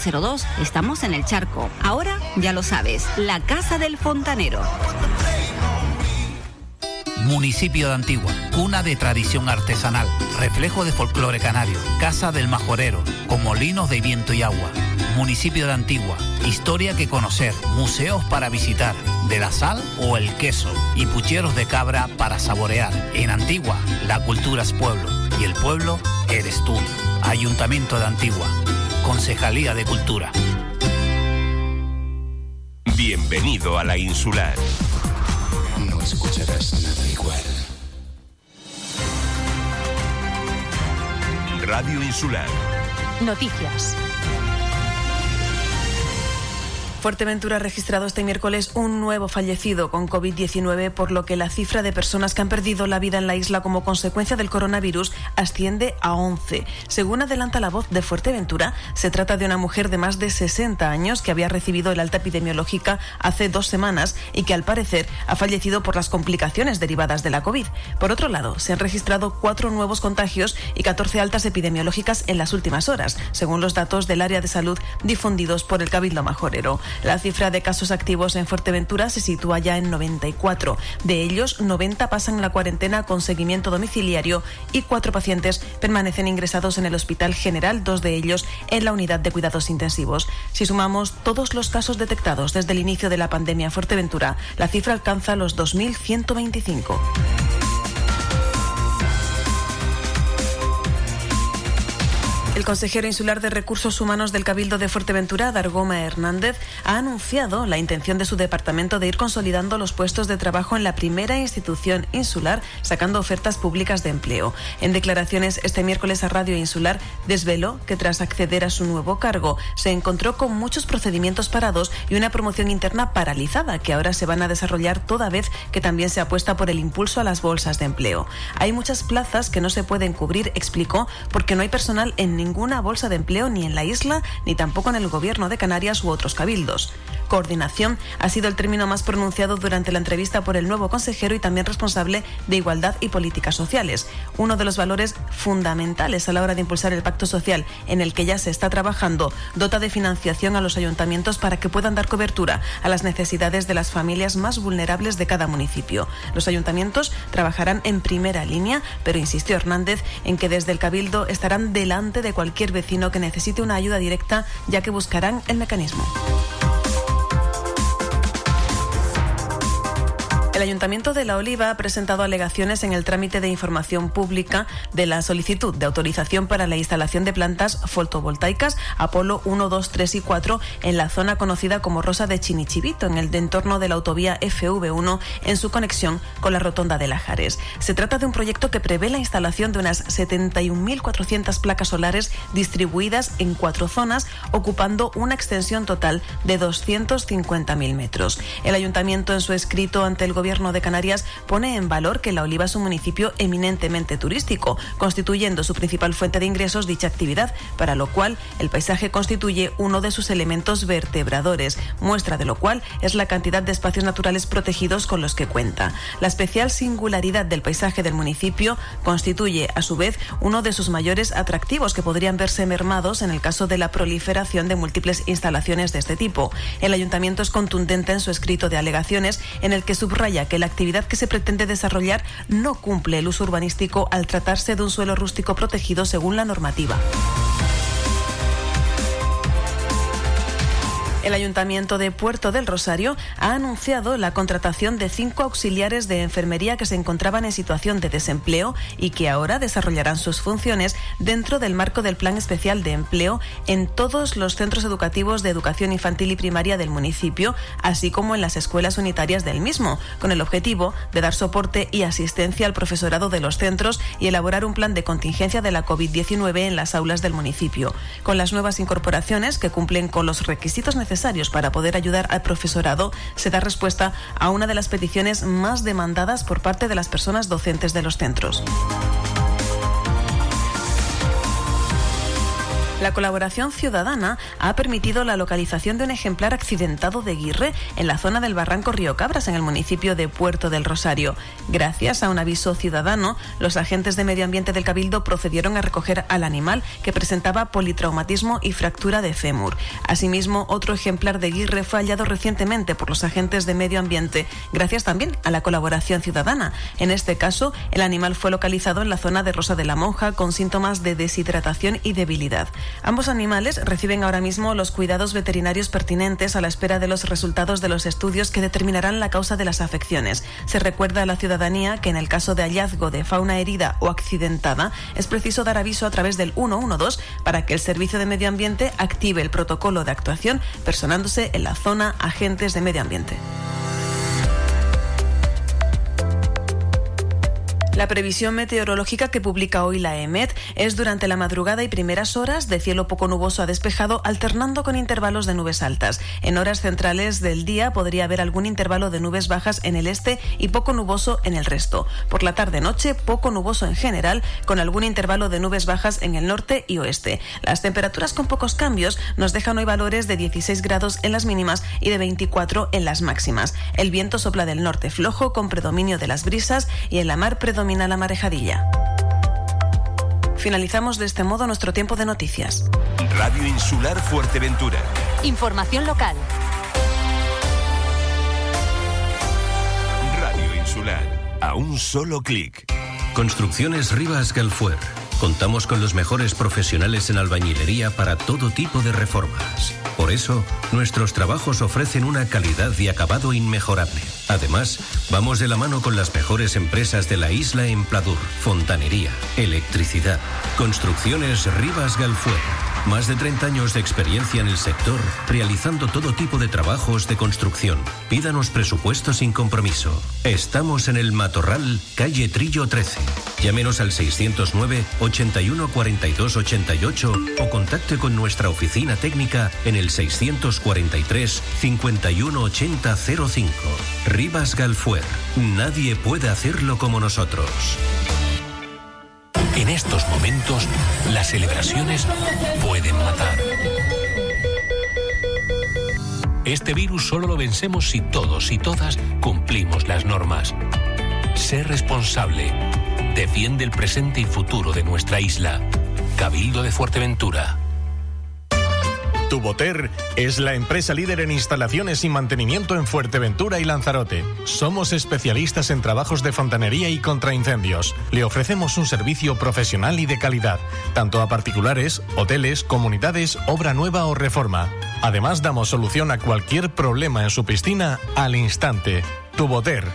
02. Estamos en el charco. Ahora ya lo sabes, la Casa del Fontanero. Municipio de Antigua, cuna de tradición artesanal, reflejo de folclore canario, casa del majorero, con molinos de viento y agua. Municipio de Antigua, historia que conocer, museos para visitar, de la sal o el queso y pucheros de cabra para saborear. En Antigua, la cultura es pueblo y el pueblo eres tú. Ayuntamiento de Antigua, Concejalía de Cultura. Bienvenido a la insular. No escucharás nada igual. Radio Insular. Noticias. Fuerteventura ha registrado este miércoles un nuevo fallecido con COVID-19, por lo que la cifra de personas que han perdido la vida en la isla como consecuencia del coronavirus asciende a 11. Según adelanta la voz de Fuerteventura, se trata de una mujer de más de 60 años que había recibido el alta epidemiológica hace dos semanas y que al parecer ha fallecido por las complicaciones derivadas de la COVID. Por otro lado, se han registrado cuatro nuevos contagios y 14 altas epidemiológicas en las últimas horas, según los datos del área de salud difundidos por el Cabildo Majorero. La cifra de casos activos en Fuerteventura se sitúa ya en 94. De ellos, 90 pasan la cuarentena con seguimiento domiciliario y cuatro pacientes permanecen ingresados en el Hospital General, dos de ellos en la unidad de cuidados intensivos. Si sumamos todos los casos detectados desde el inicio de la pandemia en Fuerteventura, la cifra alcanza los 2.125. El consejero insular de Recursos Humanos del Cabildo de Fuerteventura, Dargoma Hernández, ha anunciado la intención de su departamento de ir consolidando los puestos de trabajo en la primera institución insular, sacando ofertas públicas de empleo. En declaraciones este miércoles a Radio Insular, desveló que tras acceder a su nuevo cargo, se encontró con muchos procedimientos parados y una promoción interna paralizada, que ahora se van a desarrollar toda vez que también se apuesta por el impulso a las bolsas de empleo. Hay muchas plazas que no se pueden cubrir, explicó, porque no hay personal en ninguna bolsa de empleo ni en la isla ni tampoco en el gobierno de Canarias u otros cabildos. Coordinación ha sido el término más pronunciado durante la entrevista por el nuevo consejero y también responsable de Igualdad y Políticas Sociales, uno de los valores fundamentales a la hora de impulsar el pacto social en el que ya se está trabajando, dota de financiación a los ayuntamientos para que puedan dar cobertura a las necesidades de las familias más vulnerables de cada municipio. Los ayuntamientos trabajarán en primera línea, pero insistió Hernández en que desde el Cabildo estarán delante de cualquier vecino que necesite una ayuda directa, ya que buscarán el mecanismo. El Ayuntamiento de La Oliva ha presentado alegaciones en el trámite de información pública de la solicitud de autorización para la instalación de plantas fotovoltaicas Apolo 1, 2, 3 y 4 en la zona conocida como Rosa de Chinichivito, en el entorno de la autovía FV1 en su conexión con la rotonda de Lajares. Se trata de un proyecto que prevé la instalación de unas 71.400 placas solares distribuidas en cuatro zonas, ocupando una extensión total de 250.000 metros. El Ayuntamiento en su escrito ante el Gobierno de Canarias pone en valor que La Oliva es un municipio eminentemente turístico, constituyendo su principal fuente de ingresos dicha actividad, para lo cual el paisaje constituye uno de sus elementos vertebradores, muestra de lo cual es la cantidad de espacios naturales protegidos con los que cuenta. La especial singularidad del paisaje del municipio constituye, a su vez, uno de sus mayores atractivos que podrían verse mermados en el caso de la proliferación de múltiples instalaciones de este tipo. El ayuntamiento es contundente en su escrito de alegaciones en el que subraya que la actividad que se pretende desarrollar no cumple el uso urbanístico al tratarse de un suelo rústico protegido según la normativa. El Ayuntamiento de Puerto del Rosario ha anunciado la contratación de cinco auxiliares de enfermería que se encontraban en situación de desempleo y que ahora desarrollarán sus funciones dentro del marco del Plan Especial de Empleo en todos los centros educativos de educación infantil y primaria del municipio, así como en las escuelas unitarias del mismo, con el objetivo de dar soporte y asistencia al profesorado de los centros y elaborar un plan de contingencia de la COVID-19 en las aulas del municipio. Con las nuevas incorporaciones que cumplen con los requisitos necesarios para poder ayudar al profesorado, se da respuesta a una de las peticiones más demandadas por parte de las personas docentes de los centros. La colaboración ciudadana ha permitido la localización de un ejemplar accidentado de guirre en la zona del barranco Río Cabras, en el municipio de Puerto del Rosario. Gracias a un aviso ciudadano, los agentes de medio ambiente del Cabildo procedieron a recoger al animal que presentaba politraumatismo y fractura de fémur. Asimismo, otro ejemplar de guirre fue hallado recientemente por los agentes de medio ambiente, gracias también a la colaboración ciudadana. En este caso, el animal fue localizado en la zona de Rosa de la Monja con síntomas de deshidratación y debilidad. Ambos animales reciben ahora mismo los cuidados veterinarios pertinentes a la espera de los resultados de los estudios que determinarán la causa de las afecciones. Se recuerda a la ciudadanía que en el caso de hallazgo de fauna herida o accidentada es preciso dar aviso a través del 112 para que el Servicio de Medio Ambiente active el protocolo de actuación personándose en la zona agentes de medio ambiente. La previsión meteorológica que publica hoy la EMET es durante la madrugada y primeras horas de cielo poco nuboso a despejado, alternando con intervalos de nubes altas. En horas centrales del día podría haber algún intervalo de nubes bajas en el este y poco nuboso en el resto. Por la tarde-noche, poco nuboso en general, con algún intervalo de nubes bajas en el norte y oeste. Las temperaturas con pocos cambios nos dejan hoy valores de 16 grados en las mínimas y de 24 en las máximas. El viento sopla del norte flojo con predominio de las brisas y en la mar predomina la marejadilla. Finalizamos de este modo nuestro tiempo de noticias. Radio Insular Fuerteventura. Información local. Radio Insular. A un solo clic. Construcciones Rivas Galfuer. Contamos con los mejores profesionales en albañilería para todo tipo de reformas. Por eso, nuestros trabajos ofrecen una calidad y acabado inmejorable. Además, vamos de la mano con las mejores empresas de la isla en Pladur, fontanería, electricidad. Construcciones Rivas Galfuer. Más de 30 años de experiencia en el sector, realizando todo tipo de trabajos de construcción. Pídanos presupuesto sin compromiso. Estamos en el Matorral, calle Trillo 13. Llámenos al 609 81 42 88 o contacte con nuestra oficina técnica en el 643 51 80 05. Rivas Galfuer. Nadie puede hacerlo como nosotros. En estos momentos, las celebraciones pueden matar. Este virus solo lo vencemos si todos y todas cumplimos las normas. Sé responsable. Defiende el presente y futuro de nuestra isla. Cabildo de Fuerteventura. Tuboter es la empresa líder en instalaciones y mantenimiento en Fuerteventura y Lanzarote. Somos especialistas en trabajos de fontanería y contraincendios. Le ofrecemos un servicio profesional y de calidad, tanto a particulares, hoteles, comunidades, obra nueva o reforma. Además, damos solución a cualquier problema en su piscina al instante. Tuboter.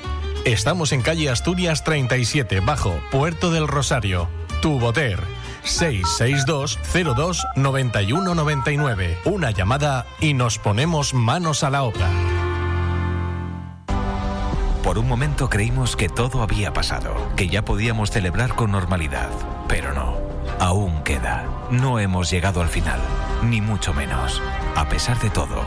Estamos en calle Asturias 37, bajo Puerto del Rosario. Tuboter. 662-02-9199. Una llamada y nos ponemos manos a la obra. Por un momento creímos que todo había pasado, que ya podíamos celebrar con normalidad, pero no. Aún queda. No hemos llegado al final, ni mucho menos. A pesar de todo,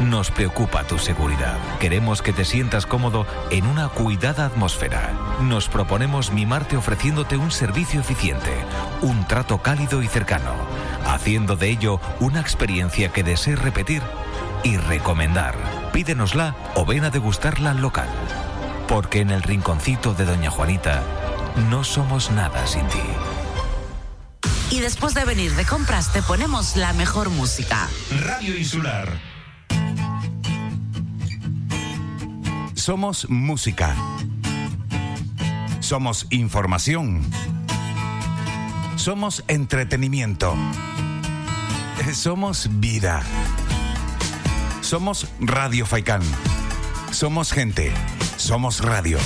Nos preocupa tu seguridad. Queremos que te sientas cómodo en una cuidada atmósfera. Nos proponemos mimarte ofreciéndote un servicio eficiente, un trato cálido y cercano, haciendo de ello una experiencia que desees repetir y recomendar. Pídenosla o ven a degustarla al local. Porque en el rinconcito de Doña Juanita No somos nada sin ti. Y después de venir de compras te ponemos la mejor música. Radio Insular. Somos música. Somos información. Somos entretenimiento. Somos vida. Somos Radio Faikán. Somos gente. Somos radio.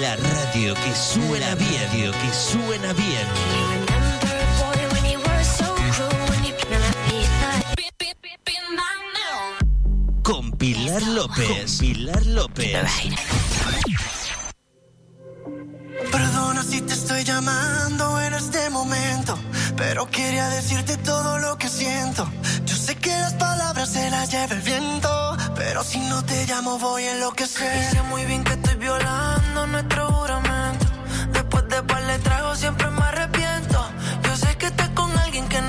La radio que suena bien, que suena bien. Pilar López. Pilar López. Perdona si te estoy llamando en este momento, pero quería decirte todo lo que siento. Yo sé que las palabras se las lleva el viento, pero si no te llamo voy a enloquecer. Y sé muy bien que estoy violando nuestro juramento. Después de par de tragos siempre me arrepiento. Yo sé que estás con alguien que no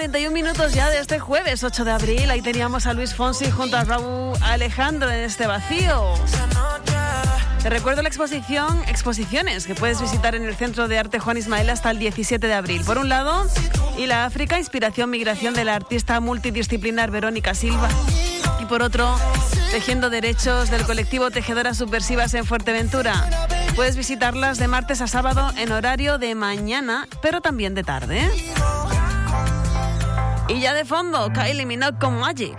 41 minutos ya de este jueves 8 de abril. Ahí teníamos a Luis Fonsi junto a Raúl Alejandro en este vacío. Te recuerdo la exposición Exposiciones que puedes visitar en el Centro de Arte Juan Ismael hasta el 17 de abril. Por un lado, y la África, inspiración migración de la artista multidisciplinar Verónica Silva. Y por otro, Tejiendo Derechos del colectivo Tejedoras Subversivas en Fuerteventura. Puedes visitarlas de martes a sábado en horario de mañana, pero también de tarde. Y ya de fondo, Kylie Minogue con Magic.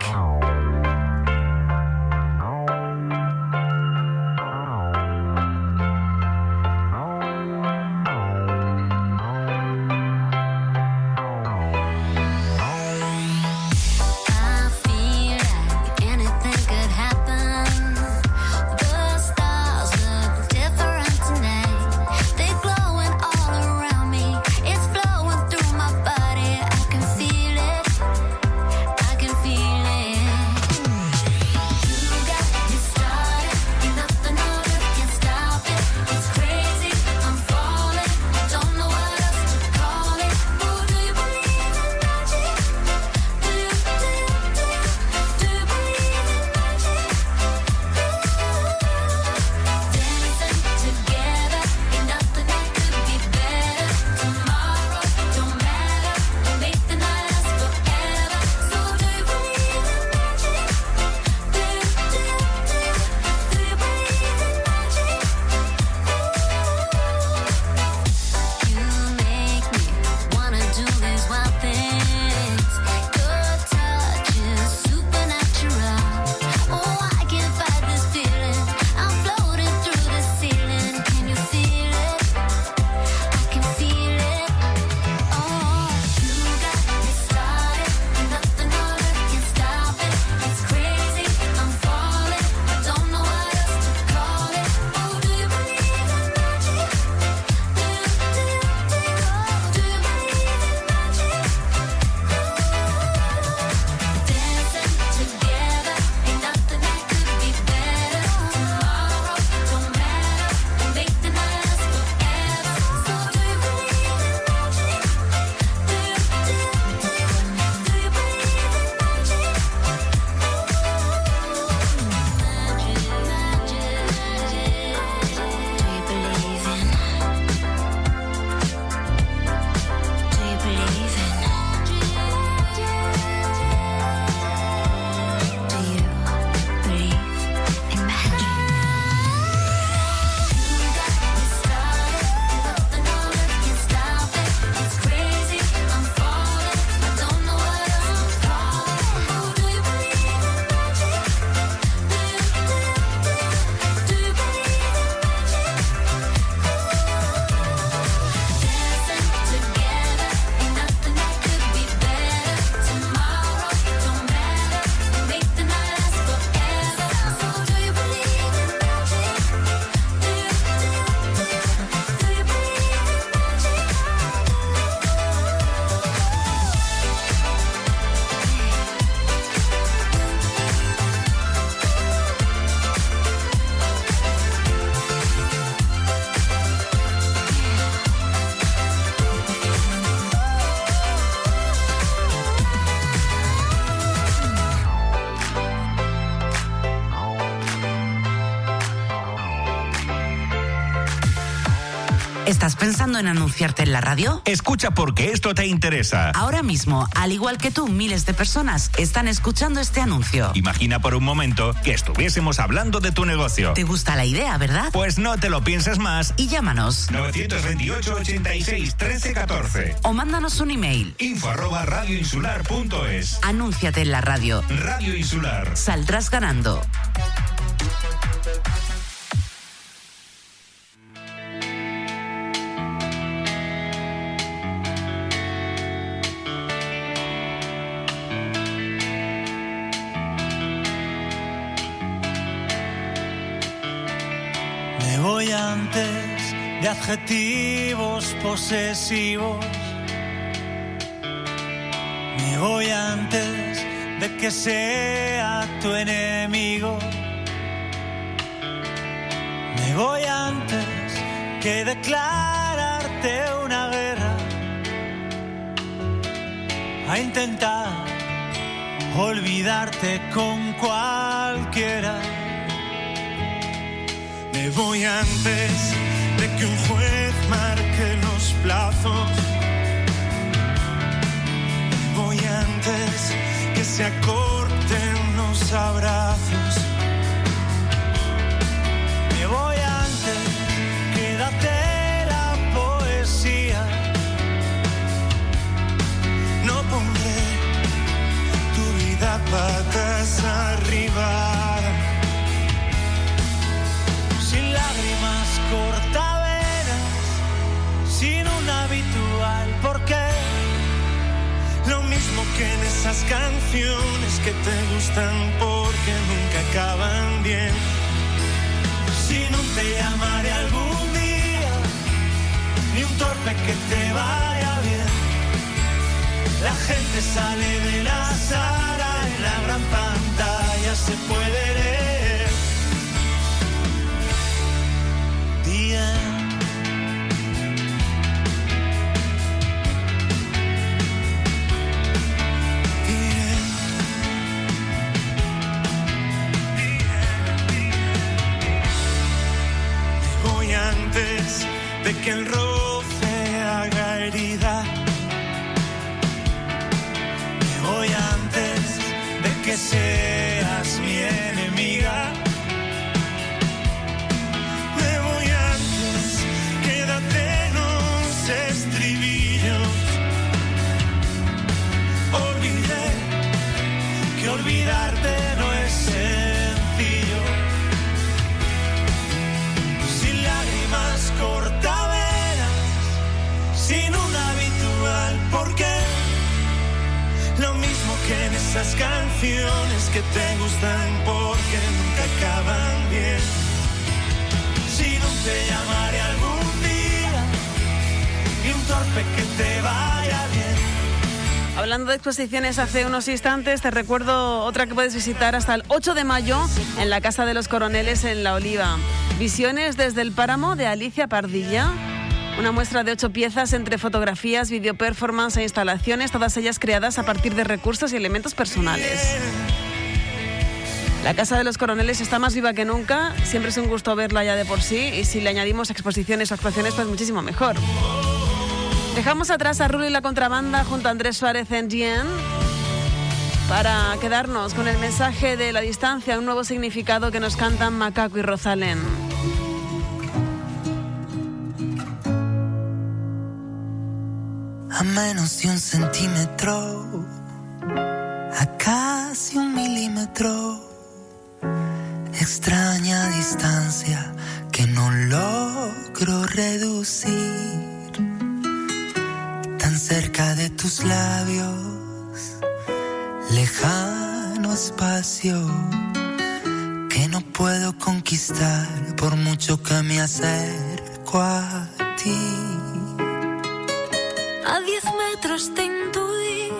En anunciarte en la radio? Escucha porque esto te interesa. Ahora mismo, al igual que tú, miles de personas están escuchando este anuncio. Imagina por un momento que estuviésemos hablando de tu negocio. ¿Te gusta la idea, verdad? Pues no te lo pienses más. Y llámanos. 928 86 13 14. O mándanos un email. Info arroba radioinsular.es. Anúnciate en la radio. Radio Insular. Saldrás ganando. Adjetivos posesivos. Me voy antes de que sea tu enemigo. Me voy antes que declararte una guerra. A intentar olvidarte con cualquiera. Me voy antes de que un juez marque los plazos. Voy antes que se acorten los abrazos. Mismo que en esas canciones que te gustan porque nunca acaban bien. Si no te llamaré algún día, ni un torpe que te vaya bien. La gente sale de la sala, en la gran pantalla se puede leer. De que el roce haga herida. Me voy antes de que seas mi enemiga. Porqué. Lo mismo que en esas canciones que te gustan porque nunca acaban bien. Si no te llamaré algún día, y un torpe que te vaya bien. Hablando de exposiciones hace unos instantes, te recuerdo otra que puedes visitar hasta el 8 de mayo en la Casa de los Coroneles en La Oliva. Visiones desde el páramo de Alicia Pardilla. Una muestra de ocho piezas entre fotografías, video performance e instalaciones, todas ellas creadas a partir de recursos y elementos personales. La Casa de los Coroneles está más viva que nunca, siempre es un gusto verla ya de por sí y si le añadimos exposiciones o actuaciones pues muchísimo mejor. Dejamos atrás a Rulo y la contrabanda junto a Andrés Suárez en Gien para quedarnos con el mensaje de la distancia, un nuevo significado que nos cantan Macaco y Rosalén. A menos de un centímetro, a casi un milímetro, extraña distancia que no logro reducir, tan cerca de tus labios, lejano espacio que no puedo conquistar por mucho que me acerco a ti. A diez metros te intuí,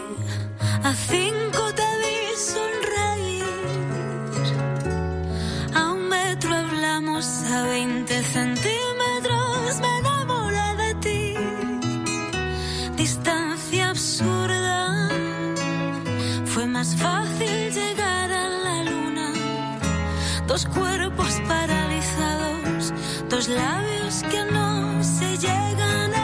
a cinco te vi sonreír. A un metro hablamos, a veinte centímetros me enamoré de ti. Distancia absurda, fue más fácil llegar a la luna. Dos cuerpos paralizados, dos labios que no se llegan a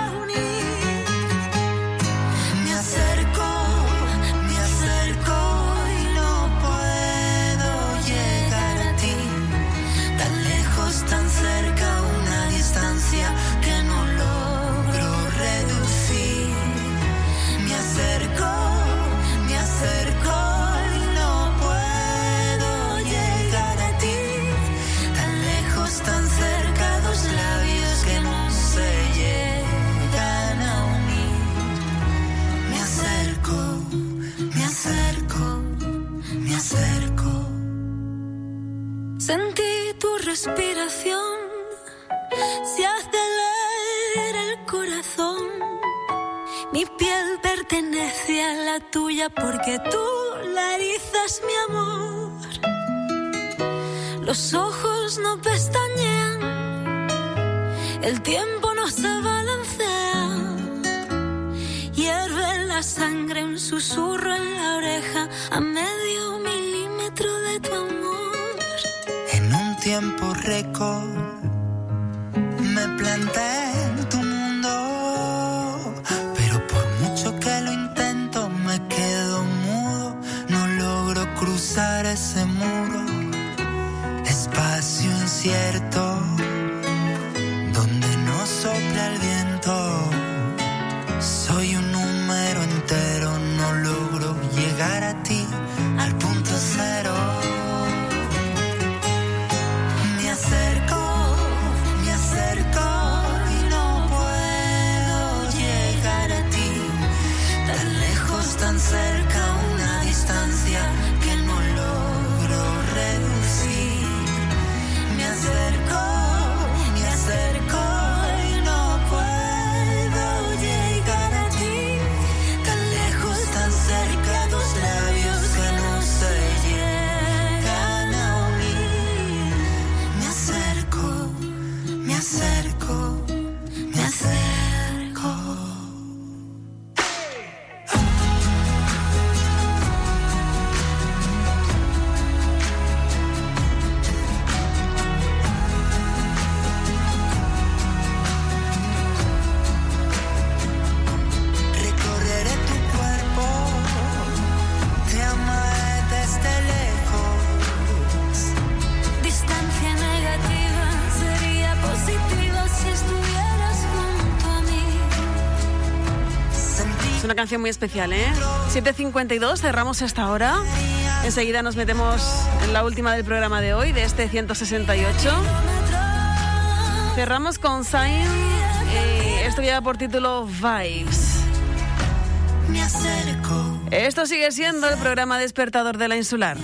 respiración se acelera el corazón. Mi piel pertenece a la tuya porque tú la erizas, mi amor. Los ojos no pestañean, el tiempo no se balancea. Hierve la sangre, un susurro en la oreja a medio milímetro de tiempo récord me planté en tu mundo, pero por mucho que lo intento me quedo mudo, no logro cruzar ese muro, espacio incierto, donde no sopla el viento, soy un número entero, no logro llegar a ti. canción muy especial, ¿eh? 7.52, cerramos esta hora. Enseguida nos metemos en la última del programa de hoy, de este 168. Cerramos con Sign. Y esto lleva por título Vibes. Esto sigue siendo el programa despertador de la insular.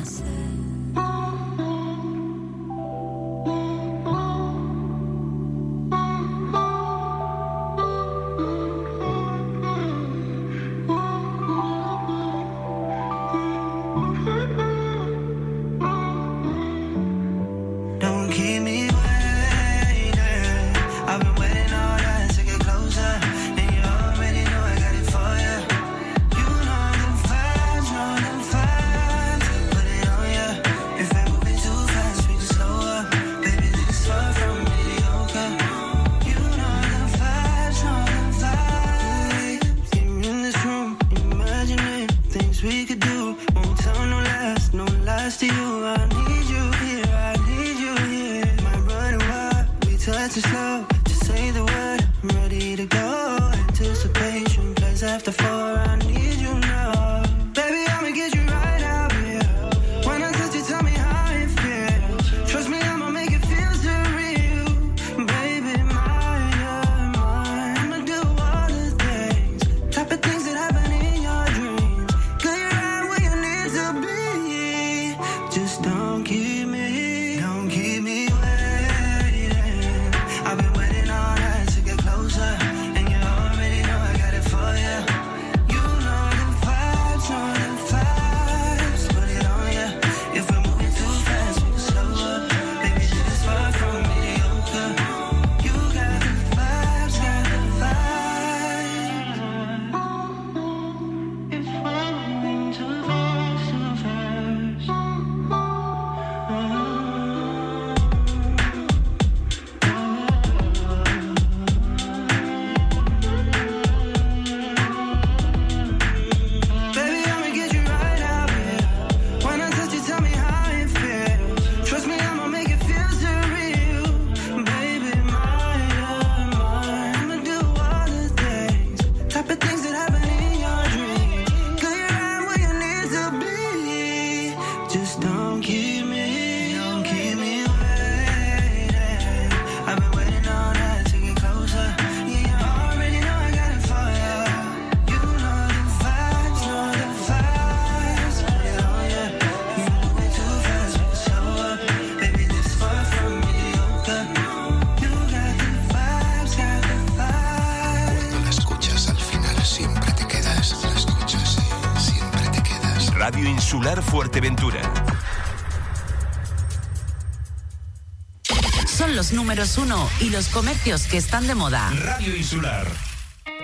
Números uno y los comercios que están de moda. Radio Insular.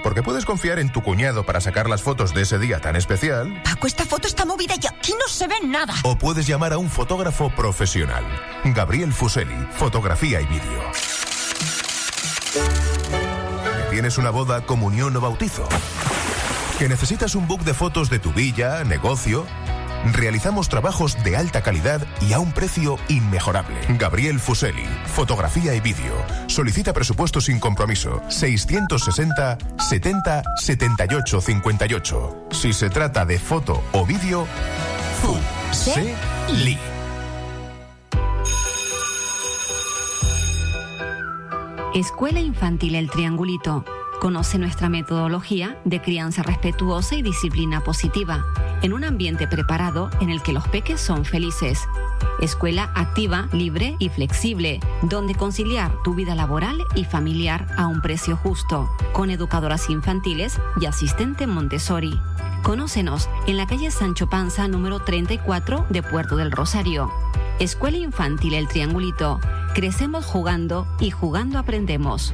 Porque puedes confiar en tu cuñado para sacar las fotos de ese día tan especial. Paco, esta foto está movida y aquí no se ve nada. O puedes llamar a un fotógrafo profesional. Gabriel Fuseli, fotografía y vídeo. ¿Que ¿Tienes una boda, comunión o bautizo? ¿Que necesitas un book de fotos de tu villa, negocio? Realizamos trabajos de alta calidad y a un precio inmejorable. Gabriel Fuseli, fotografía y vídeo. Solicita presupuesto sin compromiso. 660 70 78 58. Si se trata de foto o vídeo, Fuseli. Escuela Infantil El Triangulito. Conoce nuestra metodología de crianza respetuosa y disciplina positiva, en un ambiente preparado en el que los peques son felices. Escuela activa, libre y flexible, donde conciliar tu vida laboral y familiar a un precio justo, con educadoras infantiles y asistente Montessori. Conócenos en la calle Sancho Panza número 34 de Puerto del Rosario. Escuela Infantil El Triangulito. Crecemos jugando y jugando aprendemos.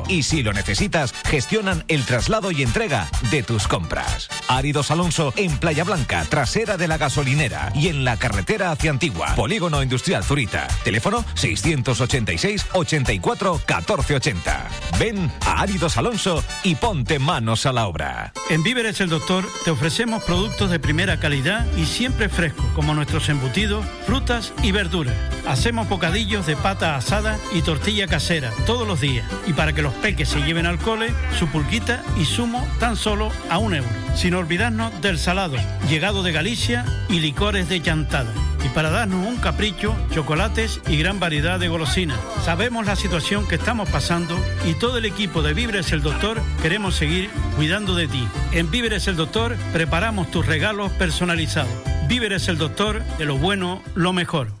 Y si lo necesitas, gestionan el traslado y entrega de tus compras. Áridos Alonso en Playa Blanca, trasera de la gasolinera y en la carretera hacia Antigua. Polígono Industrial Zurita. Teléfono 686 84 1480. Ven a Áridos Alonso y ponte manos a la obra. En Víveres el Doctor te ofrecemos productos de primera calidad y siempre frescos, como nuestros embutidos, frutas y verduras. Hacemos bocadillos de pata asada y tortilla casera todos los días. Y para que los peques se lleven al cole, su pulquita y zumo tan solo a un euro. Sin olvidarnos del salado, llegado de Galicia y licores de llantada. Y para darnos un capricho, chocolates y gran variedad de golosinas. Sabemos la situación que estamos pasando y todo el equipo de Víveres el Doctor queremos seguir cuidando de ti. En Víveres el Doctor preparamos tus regalos personalizados. Víveres el Doctor, de lo bueno, lo mejor.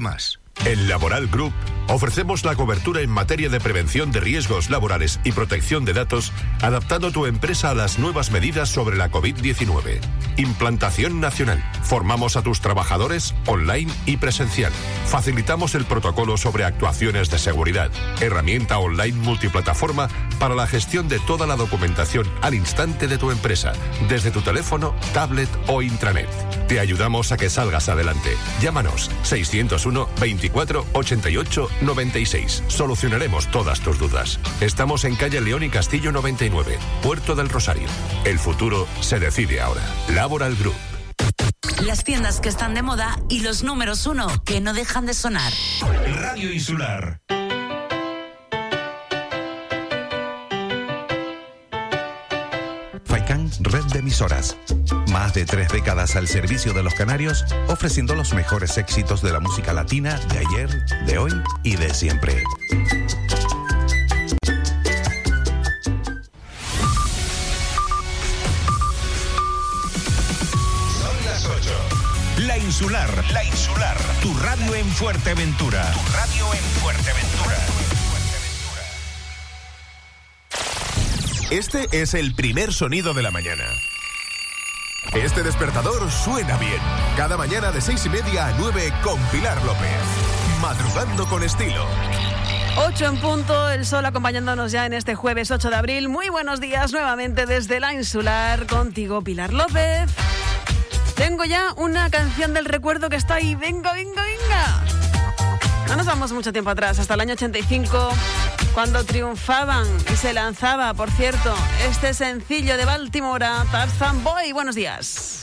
más. En Laboral Group ofrecemos la cobertura en materia de prevención de riesgos laborales y protección de datos, adaptando tu empresa a las nuevas medidas sobre la COVID-19. Implantación nacional. Formamos a tus trabajadores online y presencial. Facilitamos el protocolo sobre actuaciones de seguridad. Herramienta online multiplataforma para la gestión de toda la documentación al instante de tu empresa, desde tu teléfono, tablet o intranet. Te ayudamos a que salgas adelante. Llámanos 601 24 88 96. Solucionaremos todas tus dudas. Estamos en calle León y Castillo 99, Puerto del Rosario. El futuro se decide ahora. Laboral Group. Las tiendas que están de moda y los números uno que no dejan de sonar. Radio Insular. Red de Emisoras. Más de tres décadas al servicio de los canarios, ofreciendo los mejores éxitos de la música latina de ayer, de hoy y de siempre. Son las 8. La Insular. La Insular. Tu radio en Fuerteventura. Tu radio en Fuerteventura. Este es el primer sonido de la mañana. Este despertador suena bien. Cada mañana de seis y media a 9 con Pilar López. Madrugando con estilo. 8 en punto, el sol acompañándonos ya en este jueves 8 de abril. Muy buenos días nuevamente desde la insular. Contigo, Pilar López. Tengo ya una canción del recuerdo que está ahí. Venga, venga, venga. No nos vamos mucho tiempo atrás, hasta el año 85 cuando triunfaban y se lanzaba, por cierto, este sencillo de Baltimora, Tarzan Boy. Buenos días.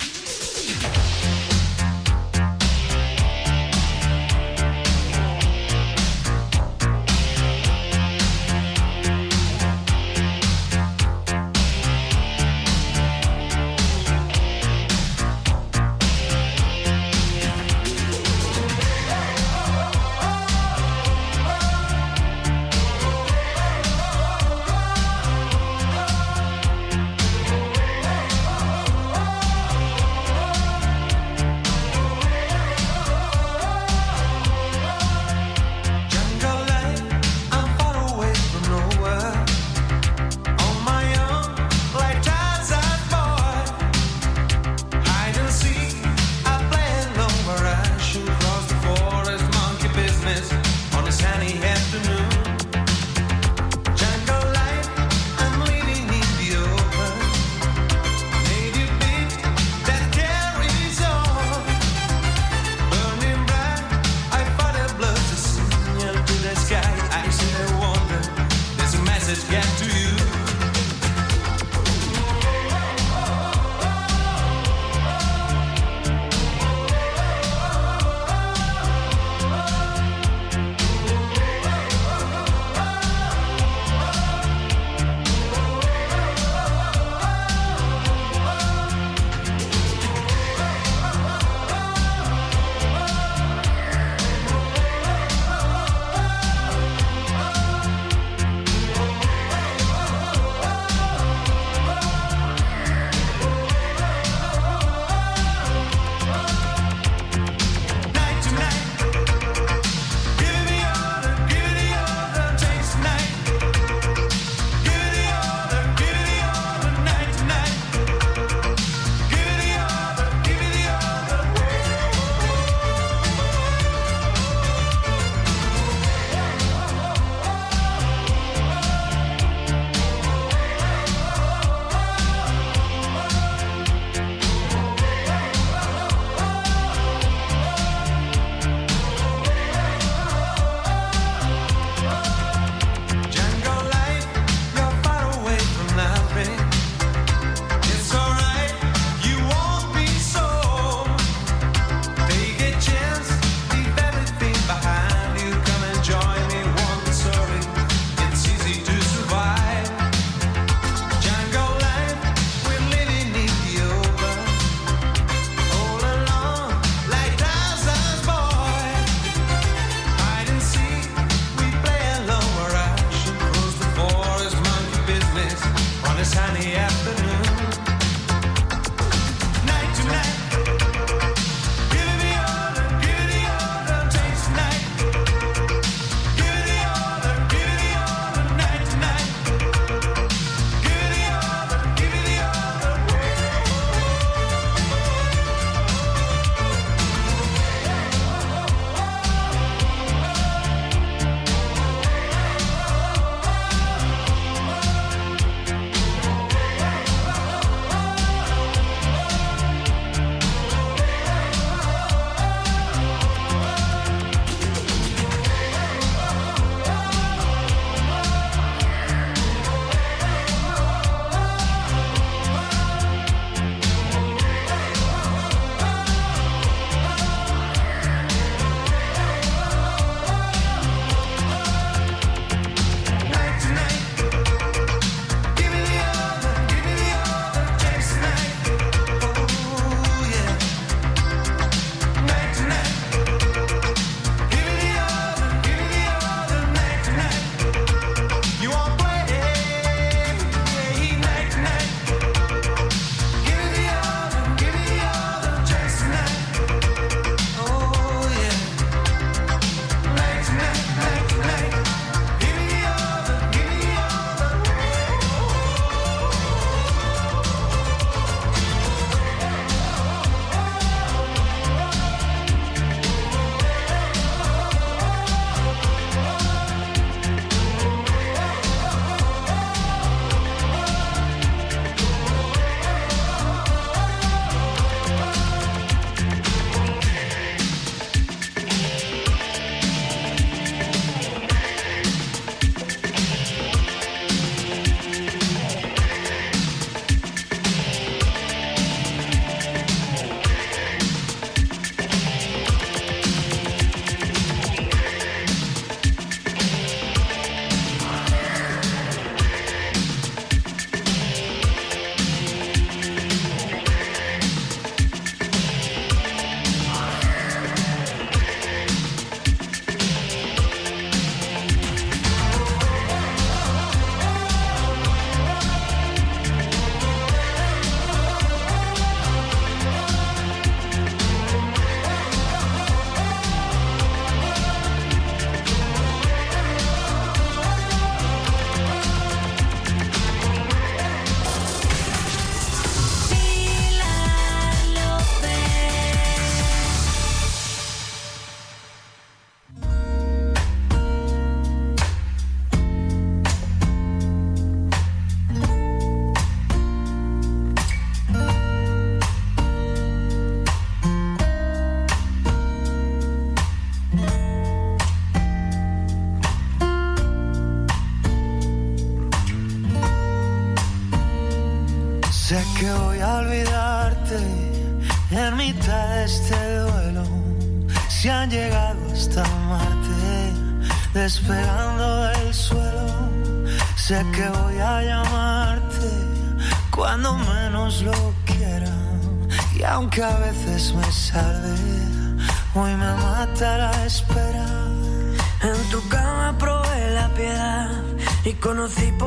Conocí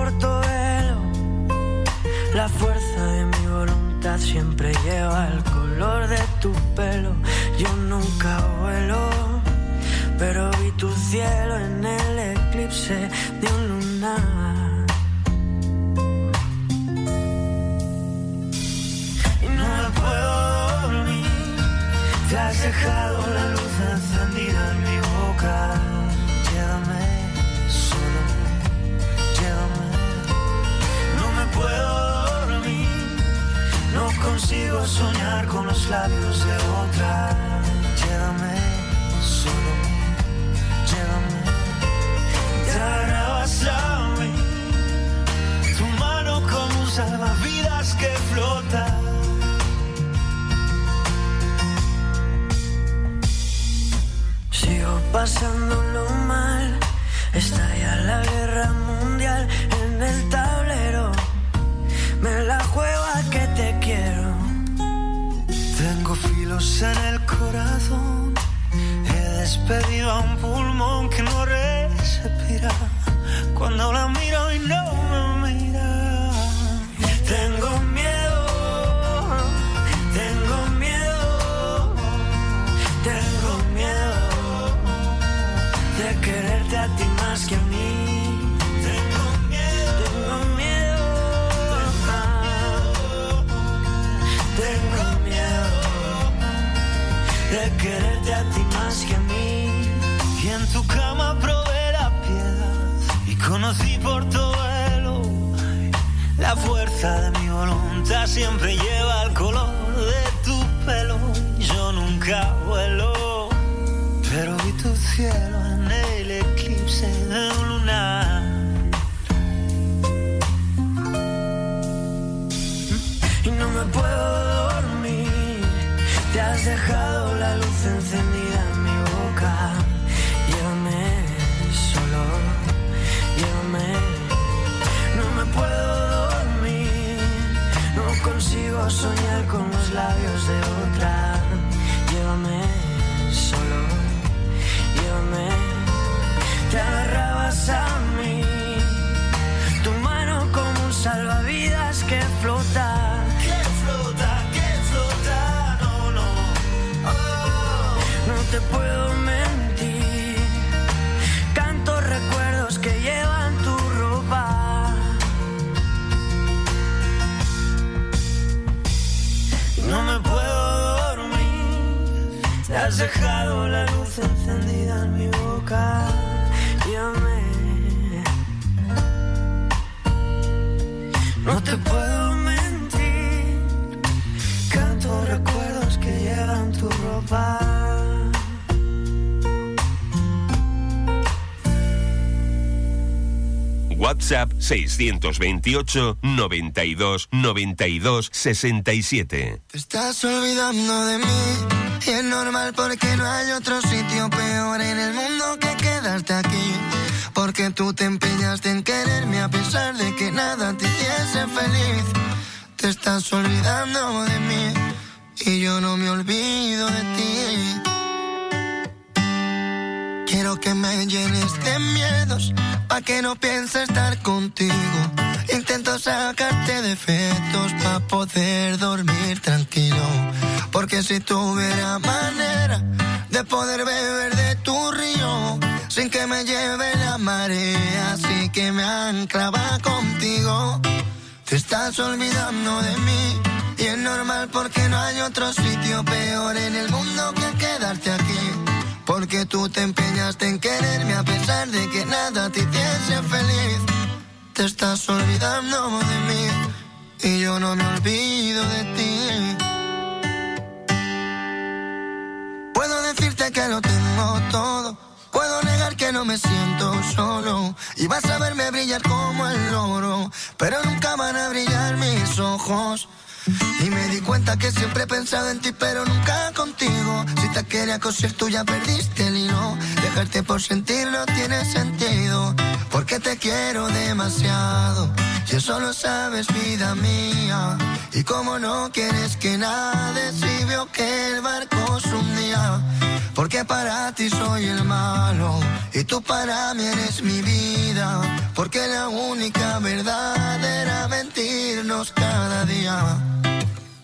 despedido a un pulmón que no respira. Cuando la miro y no conocí por tu vuelo. La fuerza de mi voluntad siempre lleva el color de tu pelo. Yo nunca vuelo, pero vi tu cielo en el eclipse de un lunar. y no me puedo dormir. Te has dejado labios de dejado la luz encendida en mi boca. Llévame. No te puedo mentir. Canto recuerdos que llevan tu ropa. WhatsApp 628 92 92 67. Te estás olvidando de mí y es normal porque no hay otro sitio peor en el mundo que quedarte aquí. Porque tú te empeñaste en quererme a pesar de que nada te hiciese feliz. Te estás olvidando de mí y yo no me olvido de ti. Quiero que me llenes de miedos pa' que no piense estar contigo. Intento sacarte defectos pa' poder dormir tranquilo. Porque si tuviera manera de poder beber de tu río sin que me lleve la marea, así que me anclaba contigo. Te estás olvidando de mí y es normal porque no hay otro sitio peor en el mundo que quedarte aquí. Porque tú te empeñaste en quererme a pesar de que nada te hiciese feliz. Te estás olvidando de mí y yo no me olvido de ti. Puedo decirte que lo tengo todo. Puedo negar que no me siento solo. Y vas a verme brillar como el oro. pero nunca van a brillar mis ojos. Y me di cuenta que siempre he pensado en ti, pero nunca contigo. Si te quería coser, tú ya perdiste el hilo. Dejarte por sentir no tiene sentido, porque te quiero demasiado. Y eso lo sabes, vida mía. Y como no quieres que nade, si veo que el barco se hundía. Porque para ti soy el malo y tú para mí eres mi vida. Porque la única verdad era mentirnos cada día.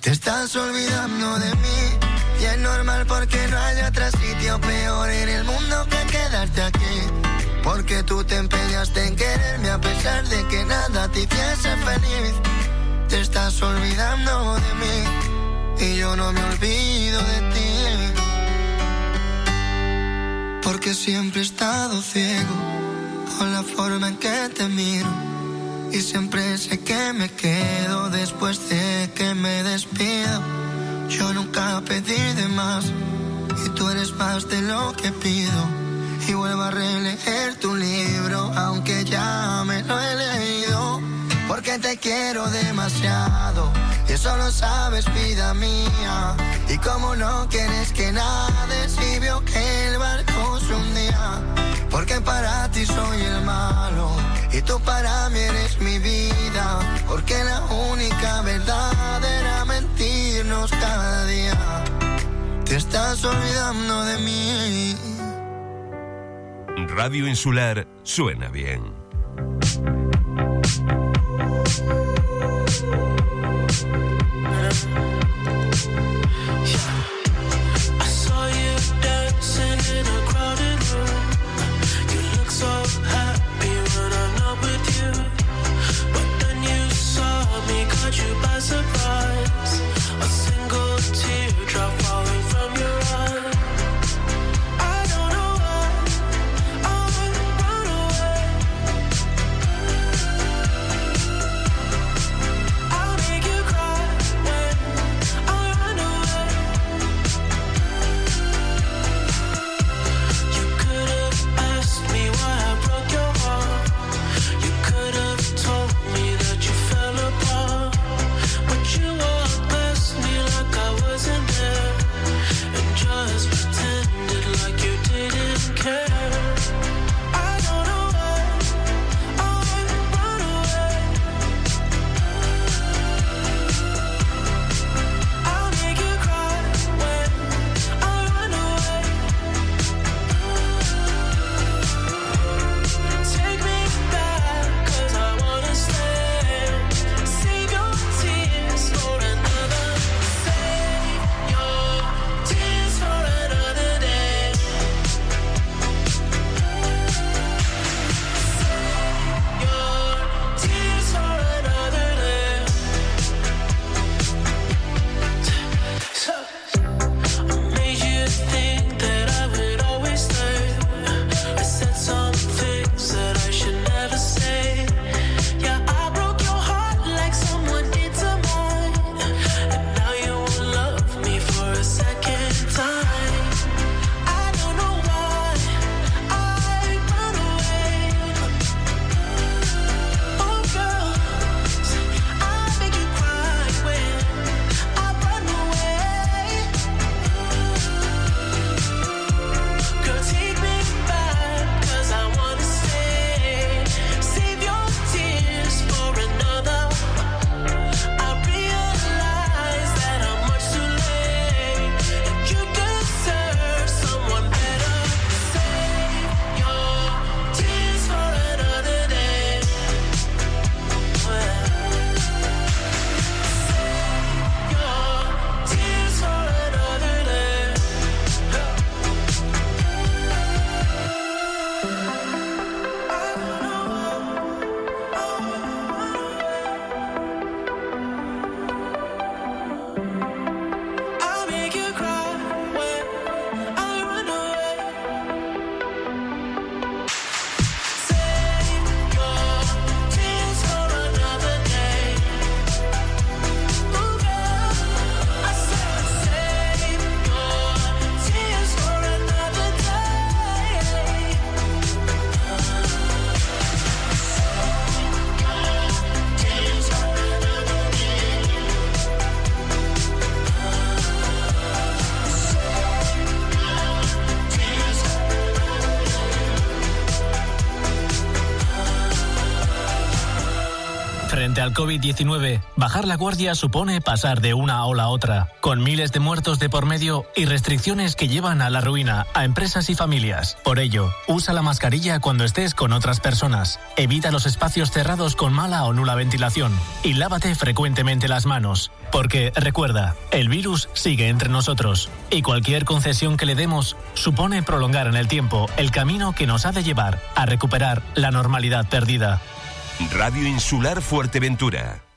Te estás olvidando de mí y es normal porque no hay otro sitio peor en el mundo que quedarte aquí. Porque tú te empeñaste en quererme a pesar de que nada te hiciese feliz. Te estás olvidando de mí y yo no me olvido de ti. Porque siempre he estado ciego con la forma en que te miro. Y siempre sé que me quedo después de que me despido. Yo nunca pedí de más y tú eres más de lo que pido. Y vuelvo a releer tu libro, aunque ya me lo he leído. Porque te quiero demasiado y eso lo sabes, vida mía. Y como no quieres que nade, si veo que el barco se hundía. Porque para ti soy el malo y tú para mí eres mi vida. Porque la única verdad era mentirnos cada día. Te estás olvidando de mí. Radio Insular suena bien. I saw you dancing in a crowded COVID-19, bajar la guardia supone pasar de una ola a otra, con miles de muertos de por medio y restricciones que llevan a la ruina a empresas y familias. Por ello, usa la mascarilla cuando estés con otras personas, evita los espacios cerrados con mala o nula ventilación y lávate frecuentemente las manos, porque recuerda, el virus sigue entre nosotros y cualquier concesión que le demos supone prolongar en el tiempo el camino que nos ha de llevar a recuperar la normalidad perdida. Radio Insular Fuerteventura.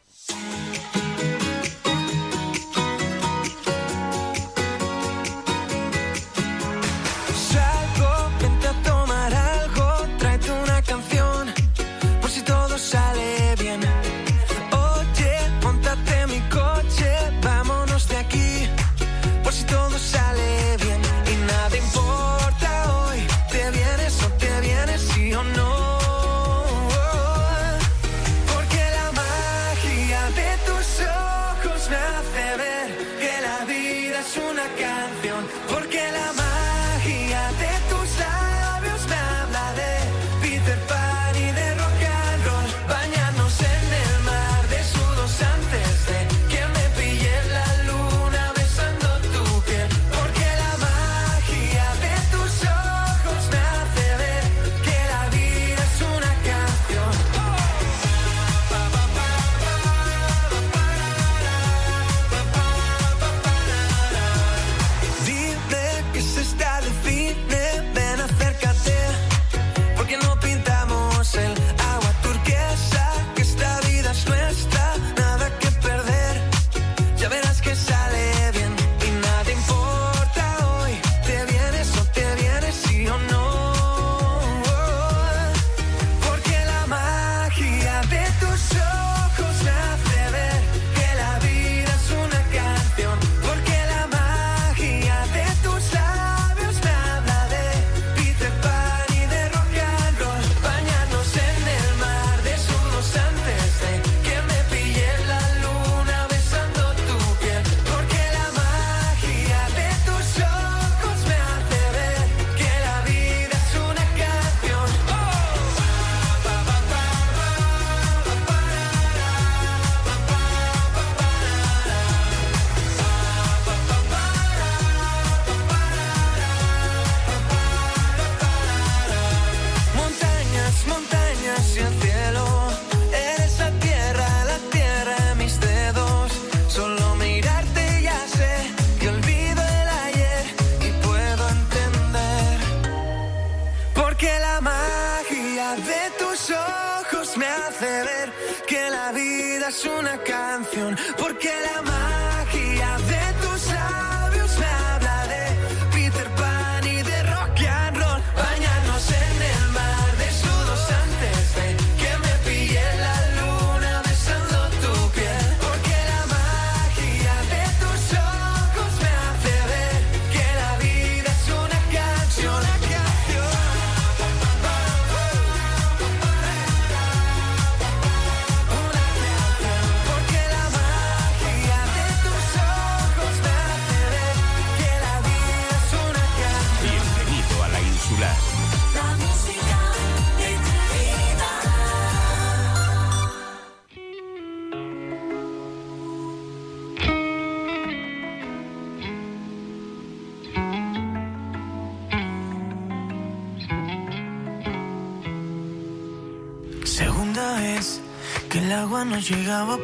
llegaba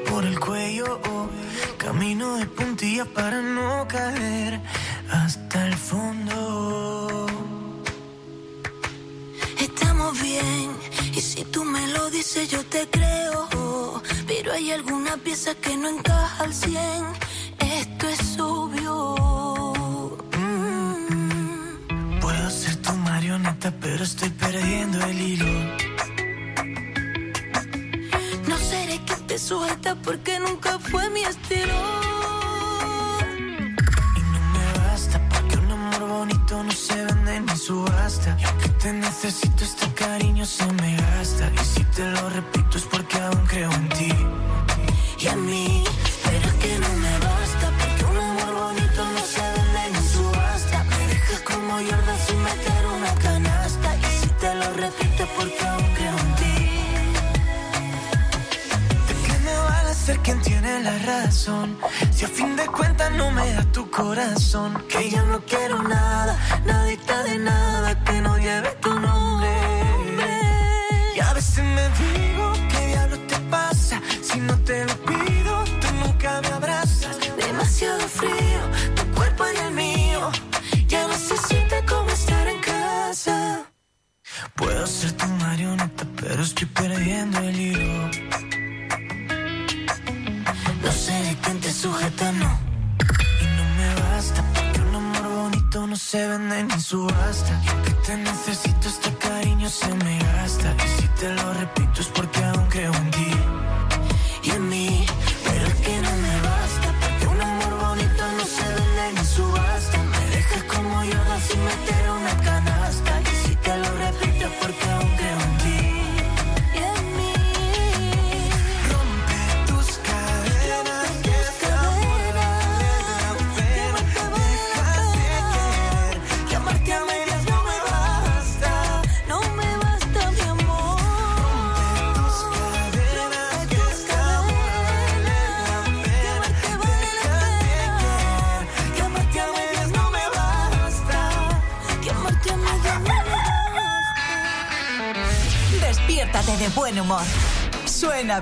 no te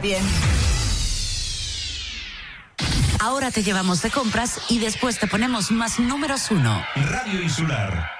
bien. Ahora te llevamos de compras y después te ponemos más números uno. Radio Insular.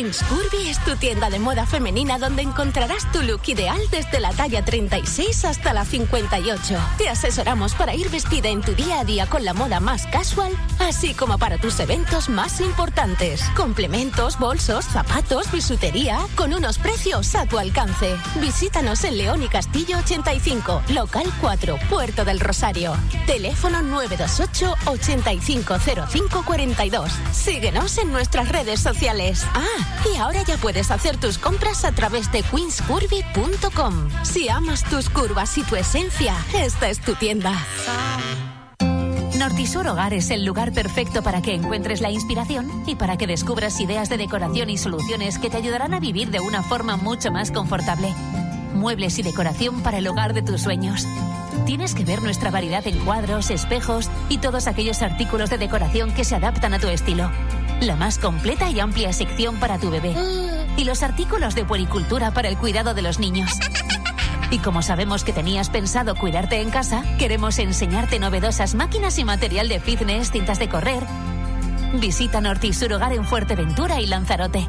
Queens Curvy es tu tienda de moda femenina donde encontrarás tu look ideal desde la talla 36 hasta la 58. Te asesoramos para ir vestida en tu día a día con la moda más casual, así como para tus eventos más importantes. Complementos, bolsos, zapatos, bisutería, con unos precios a tu alcance. Visítanos en León y Castillo 85, local 4, Puerto del Rosario. Teléfono 928 850542. Síguenos en nuestras redes sociales. Ah, y ahora ya puedes hacer tus compras a través de queenscurvy.com. Si amas tus curvas y tu esencia, esta es tu tienda. Nortisur Hogar es el lugar perfecto para que encuentres la inspiración y para que descubras ideas de decoración y soluciones que te ayudarán a vivir de una forma mucho más confortable. Muebles y decoración para el hogar de tus sueños. Tienes que ver nuestra variedad en cuadros, espejos y todos aquellos artículos de decoración que se adaptan a tu estilo. La más completa y amplia sección para tu bebé. Y los artículos de puericultura para el cuidado de los niños. Y como sabemos que tenías pensado cuidarte en casa, queremos enseñarte novedosas máquinas y material de fitness, cintas de correr. Visita Nortisur Hogar en Fuerteventura y Lanzarote.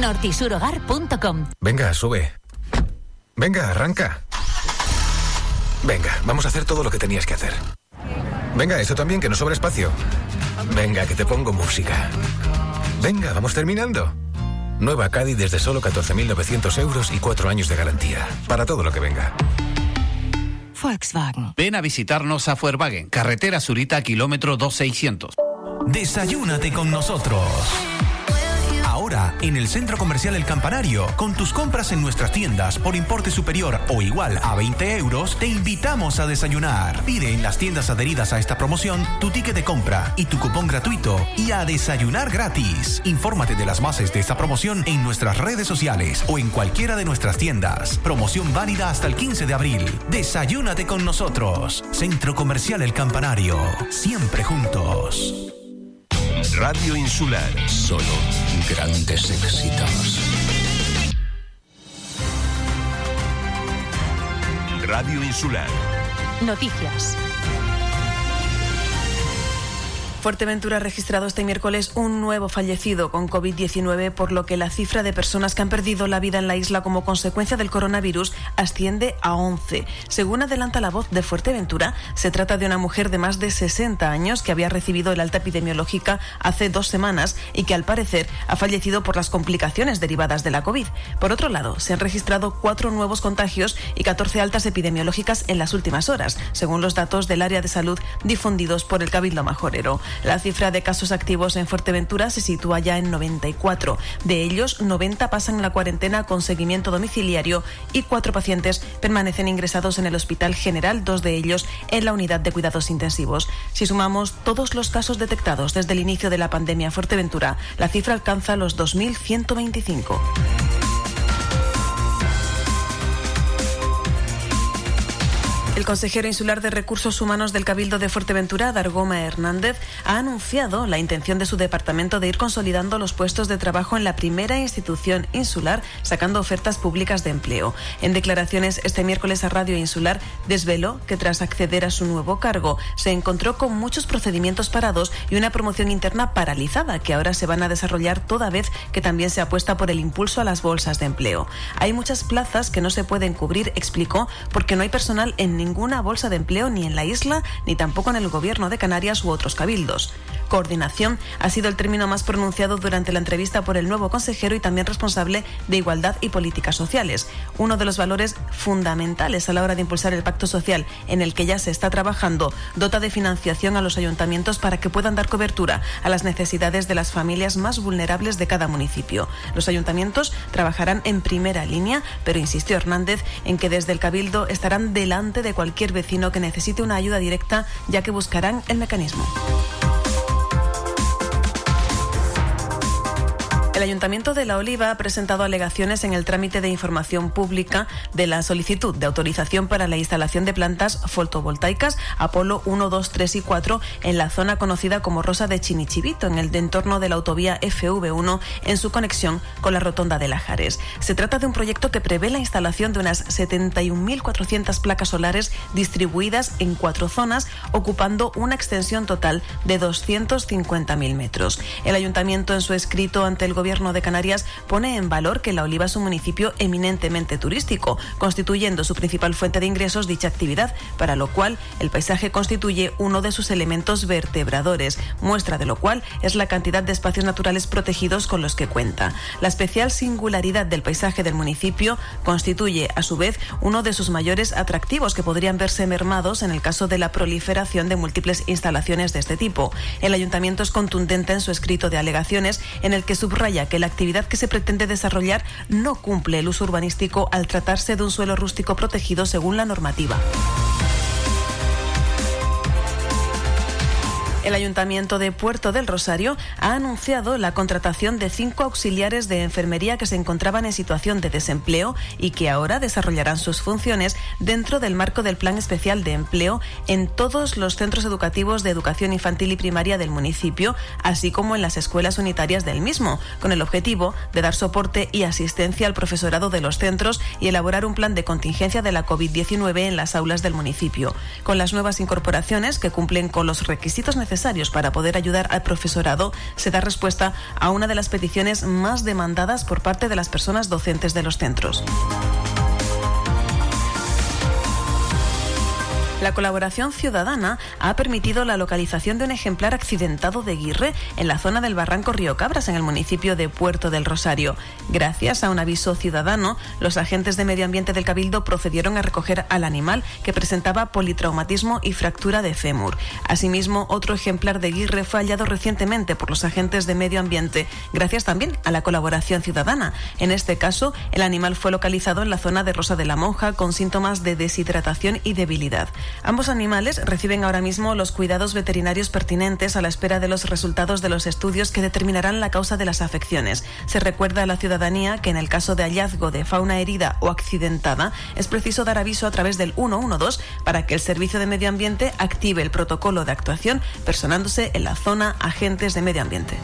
Nortisurogar.com Venga, sube. Venga, arranca. Venga, vamos a hacer todo lo que tenías que hacer. Venga, eso también, que no sobra espacio. Venga, que te pongo música. Venga, vamos terminando. Nueva Caddy desde solo 14.900 euros y cuatro años de garantía. Para todo lo que venga. Volkswagen. Ven a visitarnos a Fuerwagen, carretera Zurita, kilómetro 2600. Desayúnate con nosotros. En el Centro Comercial El Campanario, con tus compras en nuestras tiendas por importe superior o igual a 20 euros, te invitamos a desayunar. Pide en las tiendas adheridas a esta promoción tu ticket de compra y tu cupón gratuito y a desayunar gratis. Infórmate de las bases de esta promoción en nuestras redes sociales o en cualquiera de nuestras tiendas. Promoción válida hasta el 15 de abril. Desayúnate con nosotros. Centro Comercial El Campanario. Siempre juntos. Radio Insular. Solo grandes éxitos. Radio Insular. Noticias. Fuerteventura ha registrado este miércoles un nuevo fallecido con COVID-19, por lo que la cifra de personas que han perdido la vida en la isla como consecuencia del coronavirus asciende a 11. Según adelanta la voz de Fuerteventura, se trata de una mujer de más de 60 años que había recibido el alta epidemiológica hace dos semanas y que al parecer ha fallecido por las complicaciones derivadas de la COVID. Por otro lado, se han registrado cuatro nuevos contagios y 14 altas epidemiológicas en las últimas horas, según los datos del área de salud difundidos por el Cabildo Majorero. La cifra de casos activos en Fuerteventura se sitúa ya en 94. De ellos, 90 pasan la cuarentena con seguimiento domiciliario y cuatro pacientes permanecen ingresados en el Hospital General, dos de ellos en la unidad de cuidados intensivos. Si sumamos todos los casos detectados desde el inicio de la pandemia en Fuerteventura, la cifra alcanza los 2.125. El consejero insular de Recursos Humanos del Cabildo de Fuerteventura, Dargoma Hernández, ha anunciado la intención de su departamento de ir consolidando los puestos de trabajo en la primera institución insular, sacando ofertas públicas de empleo. En declaraciones este miércoles a Radio Insular, desveló que tras acceder a su nuevo cargo, se encontró con muchos procedimientos parados y una promoción interna paralizada, que ahora se van a desarrollar toda vez que también se apuesta por el impulso a las bolsas de empleo. Hay muchas plazas que no se pueden cubrir, explicó, porque no hay personal en ninguna bolsa de empleo ni en la isla, ni tampoco en el gobierno de Canarias u otros cabildos. Coordinación ha sido el término más pronunciado durante la entrevista por el nuevo consejero y también responsable de Igualdad y Políticas Sociales, uno de los valores fundamentales a la hora de impulsar el pacto social en el que ya se está trabajando, dota de financiación a los ayuntamientos para que puedan dar cobertura a las necesidades de las familias más vulnerables de cada municipio. Los ayuntamientos trabajarán en primera línea, pero insistió Hernández en que desde el Cabildo estarán delante de cualquier vecino que necesite una ayuda directa, ya que buscarán el mecanismo. El Ayuntamiento de La Oliva ha presentado alegaciones en el trámite de información pública de la solicitud de autorización para la instalación de plantas fotovoltaicas Apolo 1, 2, 3 y 4 en la zona conocida como Rosa de Chinichivito, en el entorno de la autovía FV1 en su conexión con la rotonda de Lajares. Se trata de un proyecto que prevé la instalación de unas 71.400 placas solares distribuidas en cuatro zonas, ocupando una extensión total de 250.000 metros. El Ayuntamiento en su escrito ante el Gobierno de Canarias pone en valor que La Oliva es un municipio eminentemente turístico, constituyendo su principal fuente de ingresos dicha actividad, para lo cual el paisaje constituye uno de sus elementos vertebradores, muestra de lo cual es la cantidad de espacios naturales protegidos con los que cuenta. La especial singularidad del paisaje del municipio constituye, a su vez, uno de sus mayores atractivos que podrían verse mermados en el caso de la proliferación de múltiples instalaciones de este tipo. El ayuntamiento es contundente en su escrito de alegaciones en el que subraya que la actividad que se pretende desarrollar no cumple el uso urbanístico al tratarse de un suelo rústico protegido según la normativa. El Ayuntamiento de Puerto del Rosario ha anunciado la contratación de cinco auxiliares de enfermería que se encontraban en situación de desempleo y que ahora desarrollarán sus funciones dentro del marco del Plan Especial de Empleo en todos los centros educativos de educación infantil y primaria del municipio, así como en las escuelas unitarias del mismo, con el objetivo de dar soporte y asistencia al profesorado de los centros y elaborar un plan de contingencia de la COVID-19 en las aulas del municipio. Con las nuevas incorporaciones que cumplen con los requisitos necesarios para poder ayudar al profesorado, se da respuesta a una de las peticiones más demandadas por parte de las personas docentes de los centros. La colaboración ciudadana ha permitido la localización de un ejemplar accidentado de guirre en la zona del barranco Río Cabras, en el municipio de Puerto del Rosario. Gracias a un aviso ciudadano, los agentes de medio ambiente del Cabildo procedieron a recoger al animal que presentaba politraumatismo y fractura de fémur. Asimismo, otro ejemplar de guirre fue hallado recientemente por los agentes de medio ambiente, gracias también a la colaboración ciudadana. En este caso, el animal fue localizado en la zona de Rosa de la Monja con síntomas de deshidratación y debilidad. Ambos animales reciben ahora mismo los cuidados veterinarios pertinentes a la espera de los resultados de los estudios que determinarán la causa de las afecciones. Se recuerda a la ciudadanía que en el caso de hallazgo de fauna herida o accidentada es preciso dar aviso a través del 112 para que el Servicio de Medio Ambiente active el protocolo de actuación personándose en la zona agentes de medio ambiente.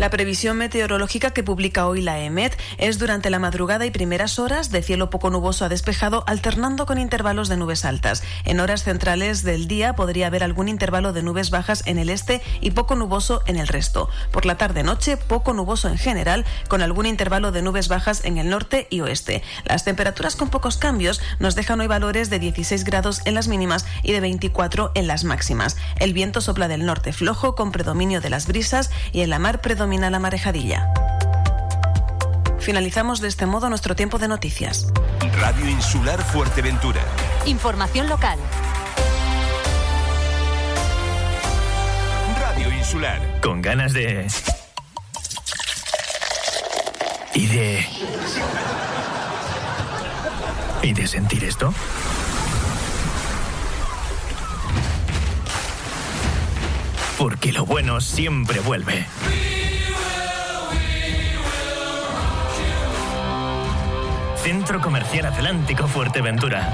La previsión meteorológica que publica hoy la EMET es durante la madrugada y primeras horas de cielo poco nuboso a despejado, alternando con intervalos de nubes altas. En horas centrales del día podría haber algún intervalo de nubes bajas en el este y poco nuboso en el resto. Por la tarde-noche, poco nuboso en general, con algún intervalo de nubes bajas en el norte y oeste. Las temperaturas con pocos cambios nos dejan hoy valores de 16 grados en las mínimas y de 24 en las máximas. El viento sopla del norte flojo con predominio de las brisas y en la mar predomina la marejadilla. Finalizamos de este modo nuestro tiempo de noticias. Radio Insular Fuerteventura. Información local. Radio Insular. Con ganas de... Y de... ¿Y de sentir esto? Porque lo bueno siempre vuelve. Centro Comercial Atlántico Fuerteventura.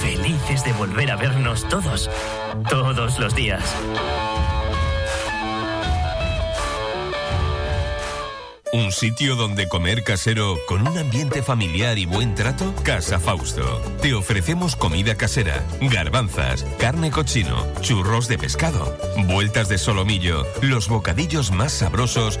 Felices de volver a vernos todos, todos los días. ¿Un sitio donde comer casero con un ambiente familiar y buen trato? Casa Fausto. Te ofrecemos comida casera, garbanzas, carne cochino, churros de pescado, vueltas de solomillo, los bocadillos más sabrosos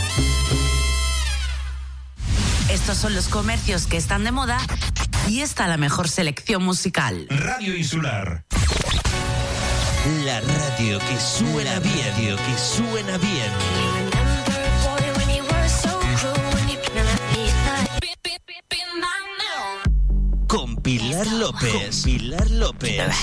Estos son los comercios que están de moda y esta la mejor selección musical. Radio Insular. La radio que suena bien, radio que suena bien. Con Pilar López. Con Pilar López.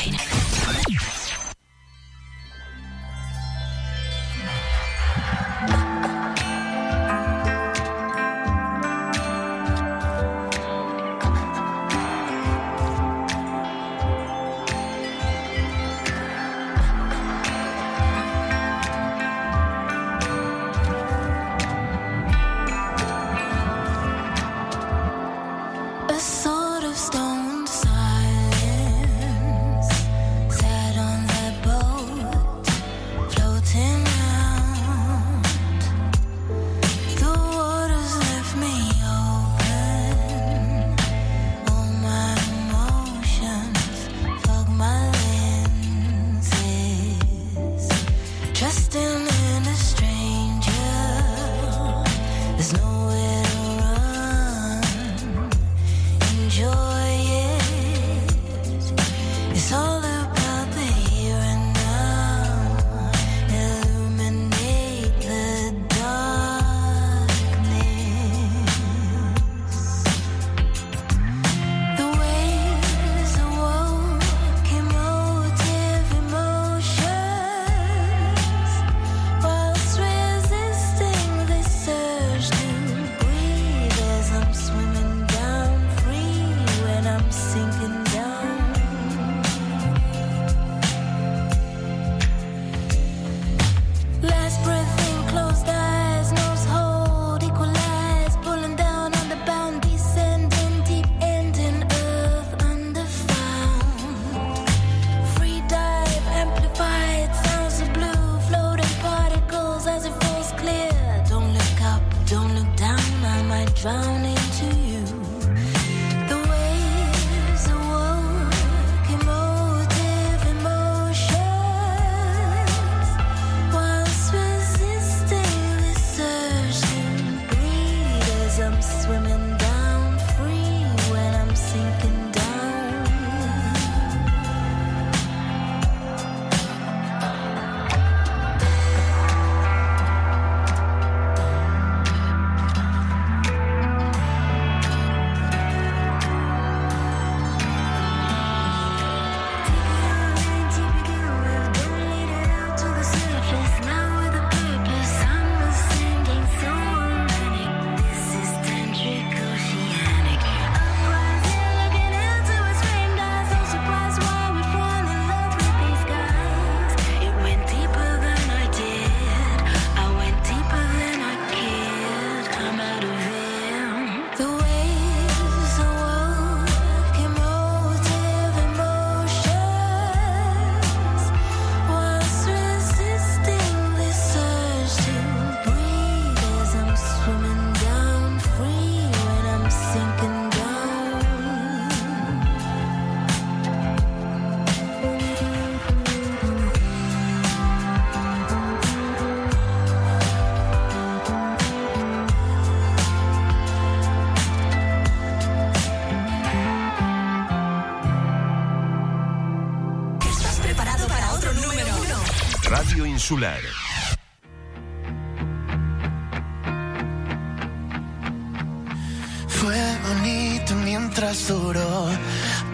Fue bonito mientras duró.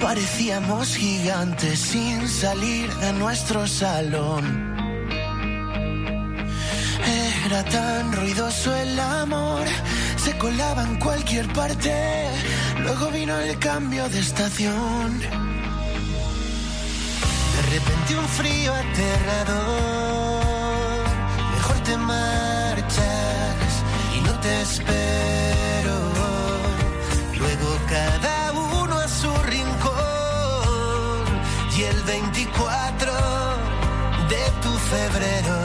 Parecíamos gigantes sin salir de nuestro salón. Era tan ruidoso el amor, se colaba en cualquier parte. Luego vino el cambio de estación. De repente un frío aterrador. Te espero. Luego cada uno a su rincón. Y el 24 de tu febrero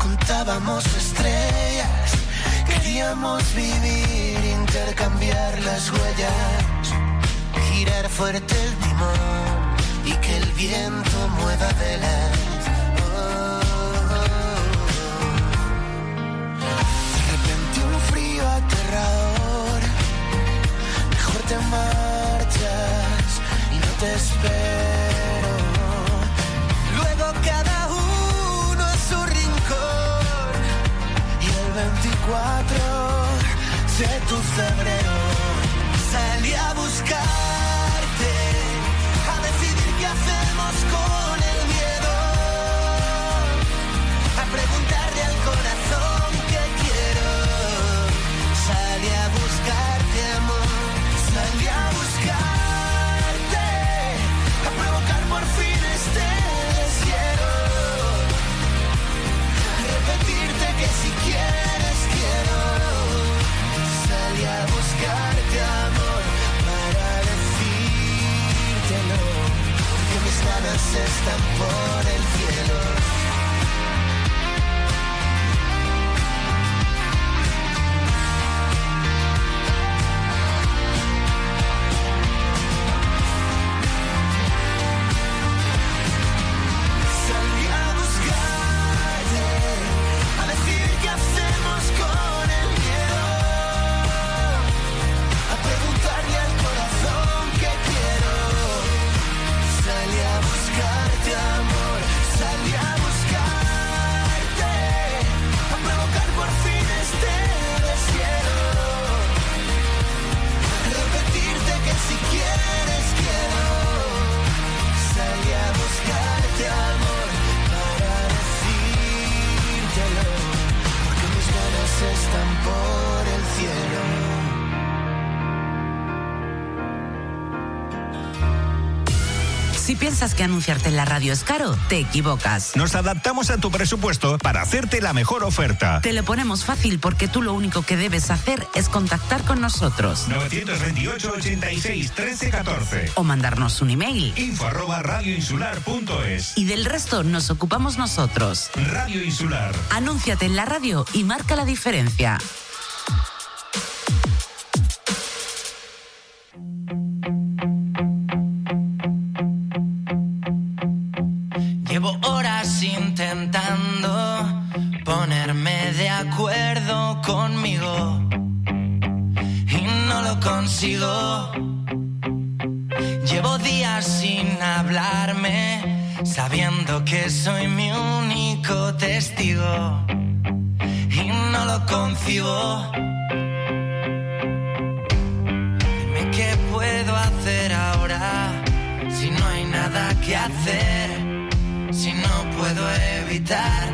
Contábamos estrellas, queríamos vivir, intercambiar las huellas, girar fuerte el timón y que el viento mueva velas. Un frío aterrador, mejor te marchas y no te espero. 24 de tu febrero. Salí a buscarte, a decidir qué hacemos con el piensas que anunciarte en la radio es caro, te equivocas. Nos adaptamos a tu presupuesto para hacerte la mejor oferta. Te lo ponemos fácil porque tú lo único que debes hacer es contactar con nosotros 928 86 13 14. o mandarnos un email. Info arroba radioinsular.es. Y del resto nos ocupamos nosotros. Radio Insular. Anúnciate en la radio y marca la diferencia. that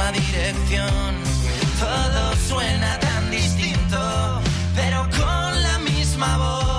misma dirección. Todo suena tan distinto, pero con la misma voz.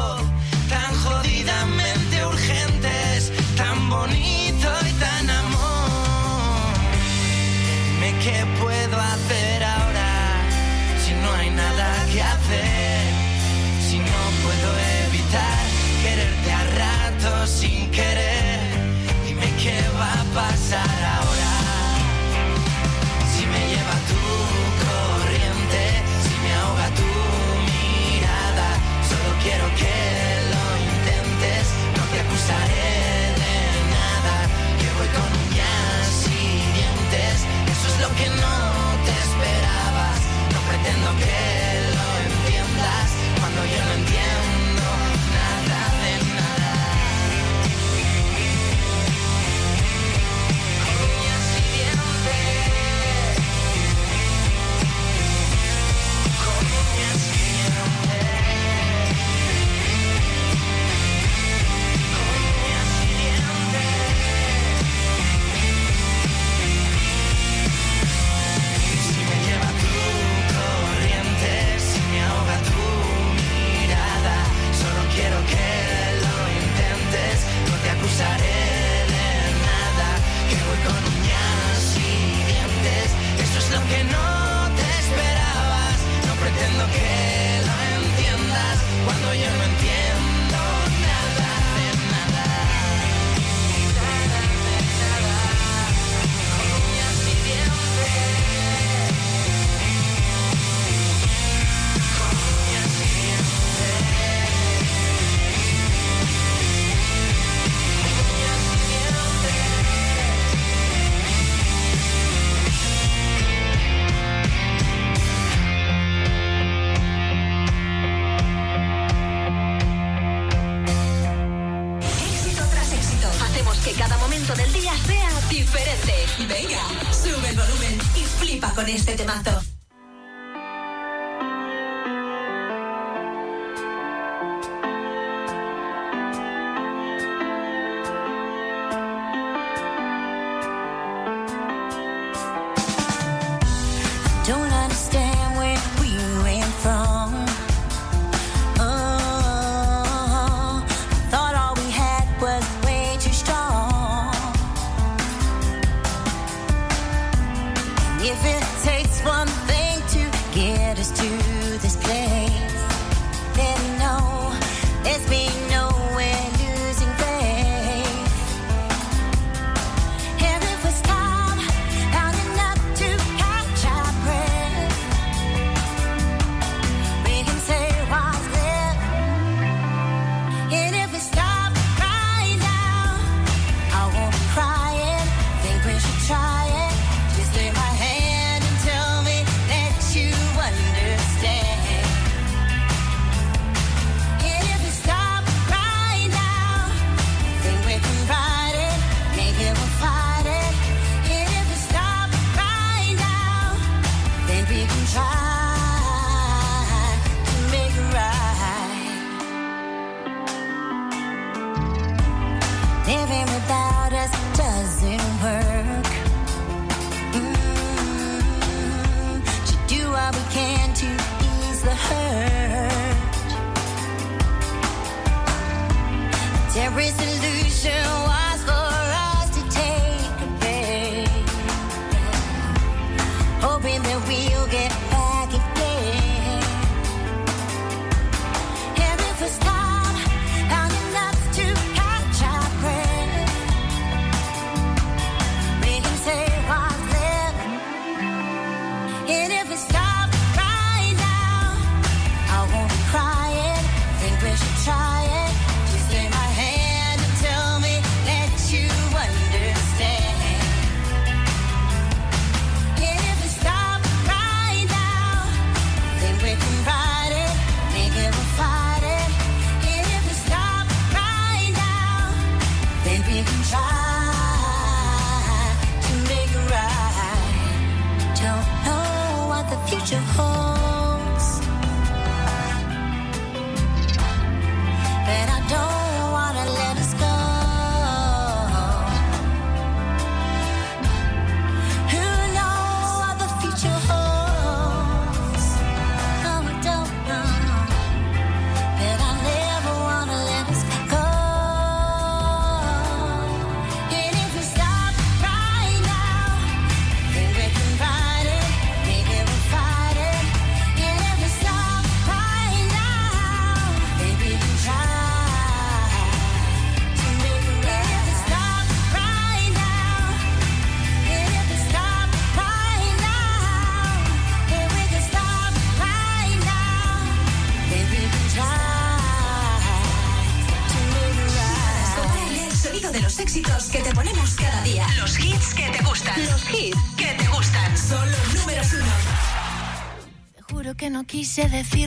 Quise decirlo,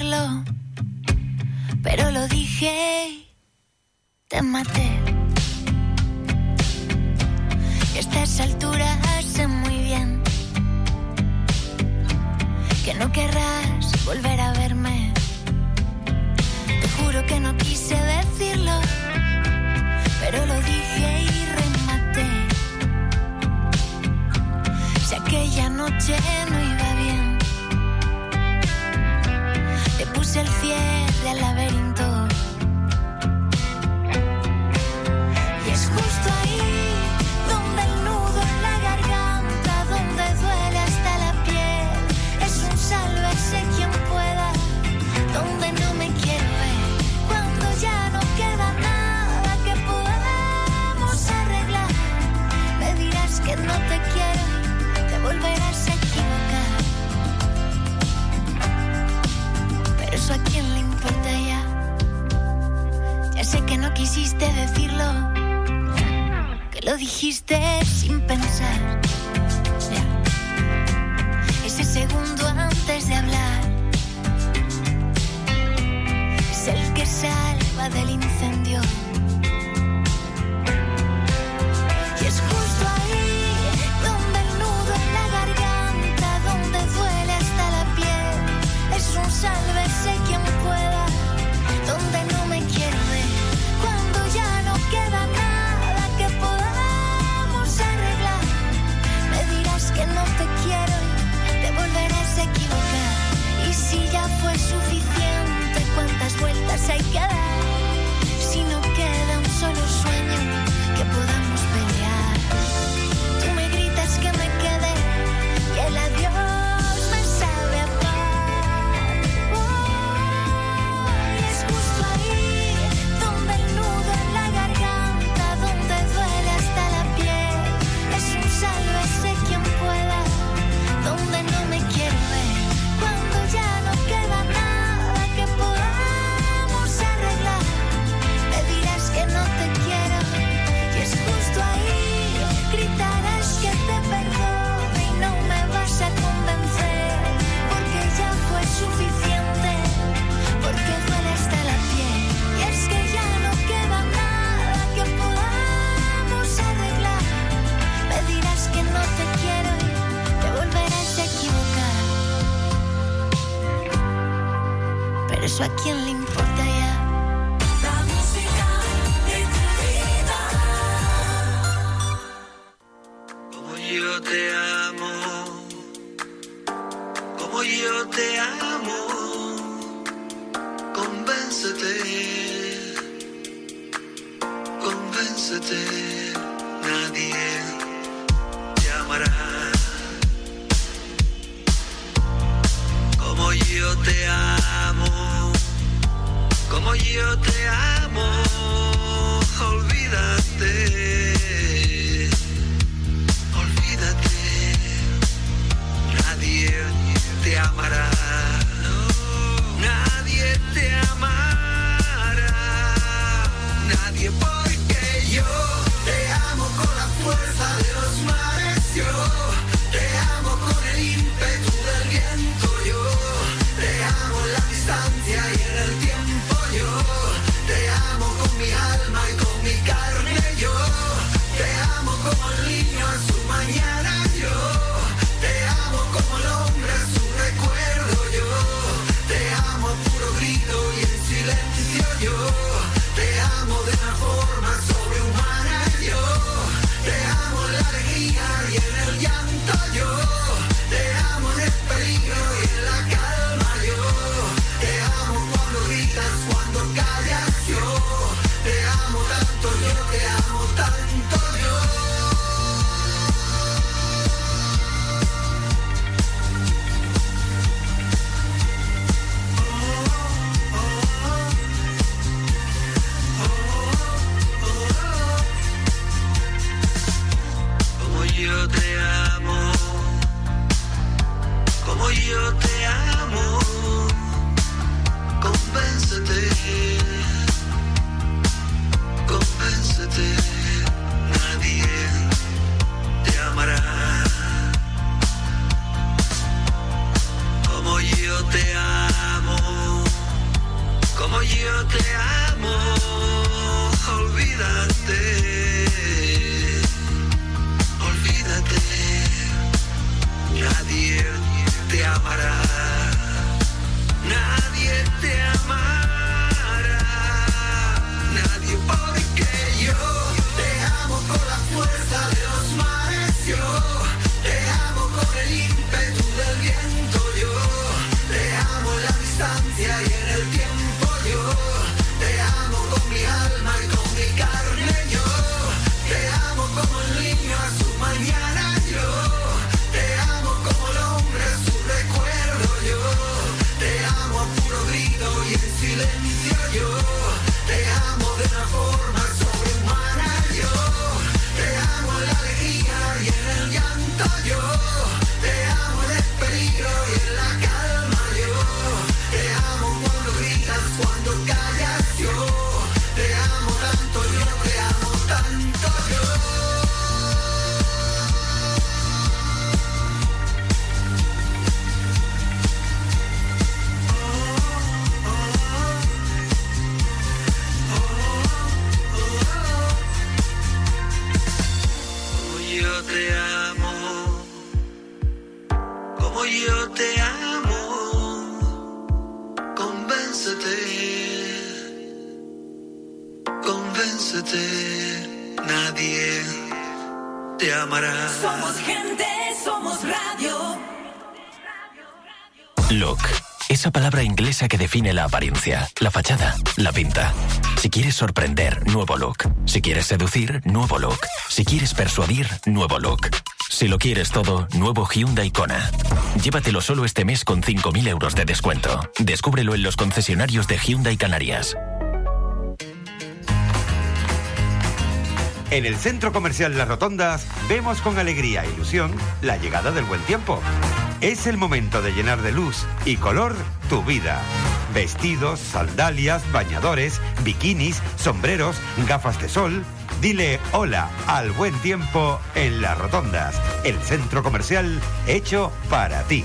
You're que define la apariencia, la fachada, la pinta. Si quieres sorprender, nuevo look. Si quieres seducir, nuevo look. Si quieres persuadir, nuevo look. Si lo quieres todo, nuevo Hyundai Kona. Llévatelo solo este mes con 5.000 euros de descuento. Descúbrelo en los concesionarios de Hyundai Canarias. En el Centro Comercial Las Rotondas vemos con alegría e ilusión la llegada del buen tiempo. Es el momento de llenar de luz y color tu vida. Vestidos, sandalias, bañadores, bikinis, sombreros, gafas de sol. Dile hola al buen tiempo en Las Rotondas, el centro comercial hecho para ti.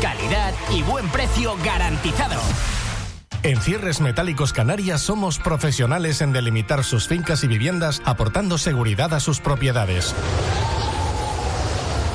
Calidad y buen precio garantizado. En Cierres Metálicos Canarias somos profesionales en delimitar sus fincas y viviendas aportando seguridad a sus propiedades.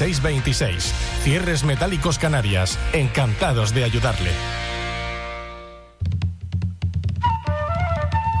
46 26. Cierres Metálicos Canarias. Encantados de ayudarle.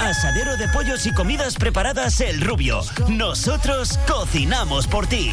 Asadero de pollos y comidas preparadas El Rubio. Nosotros cocinamos por ti.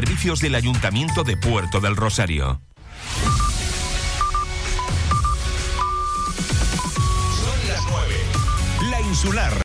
Servicios del Ayuntamiento de Puerto del Rosario. Son las 9. La insular.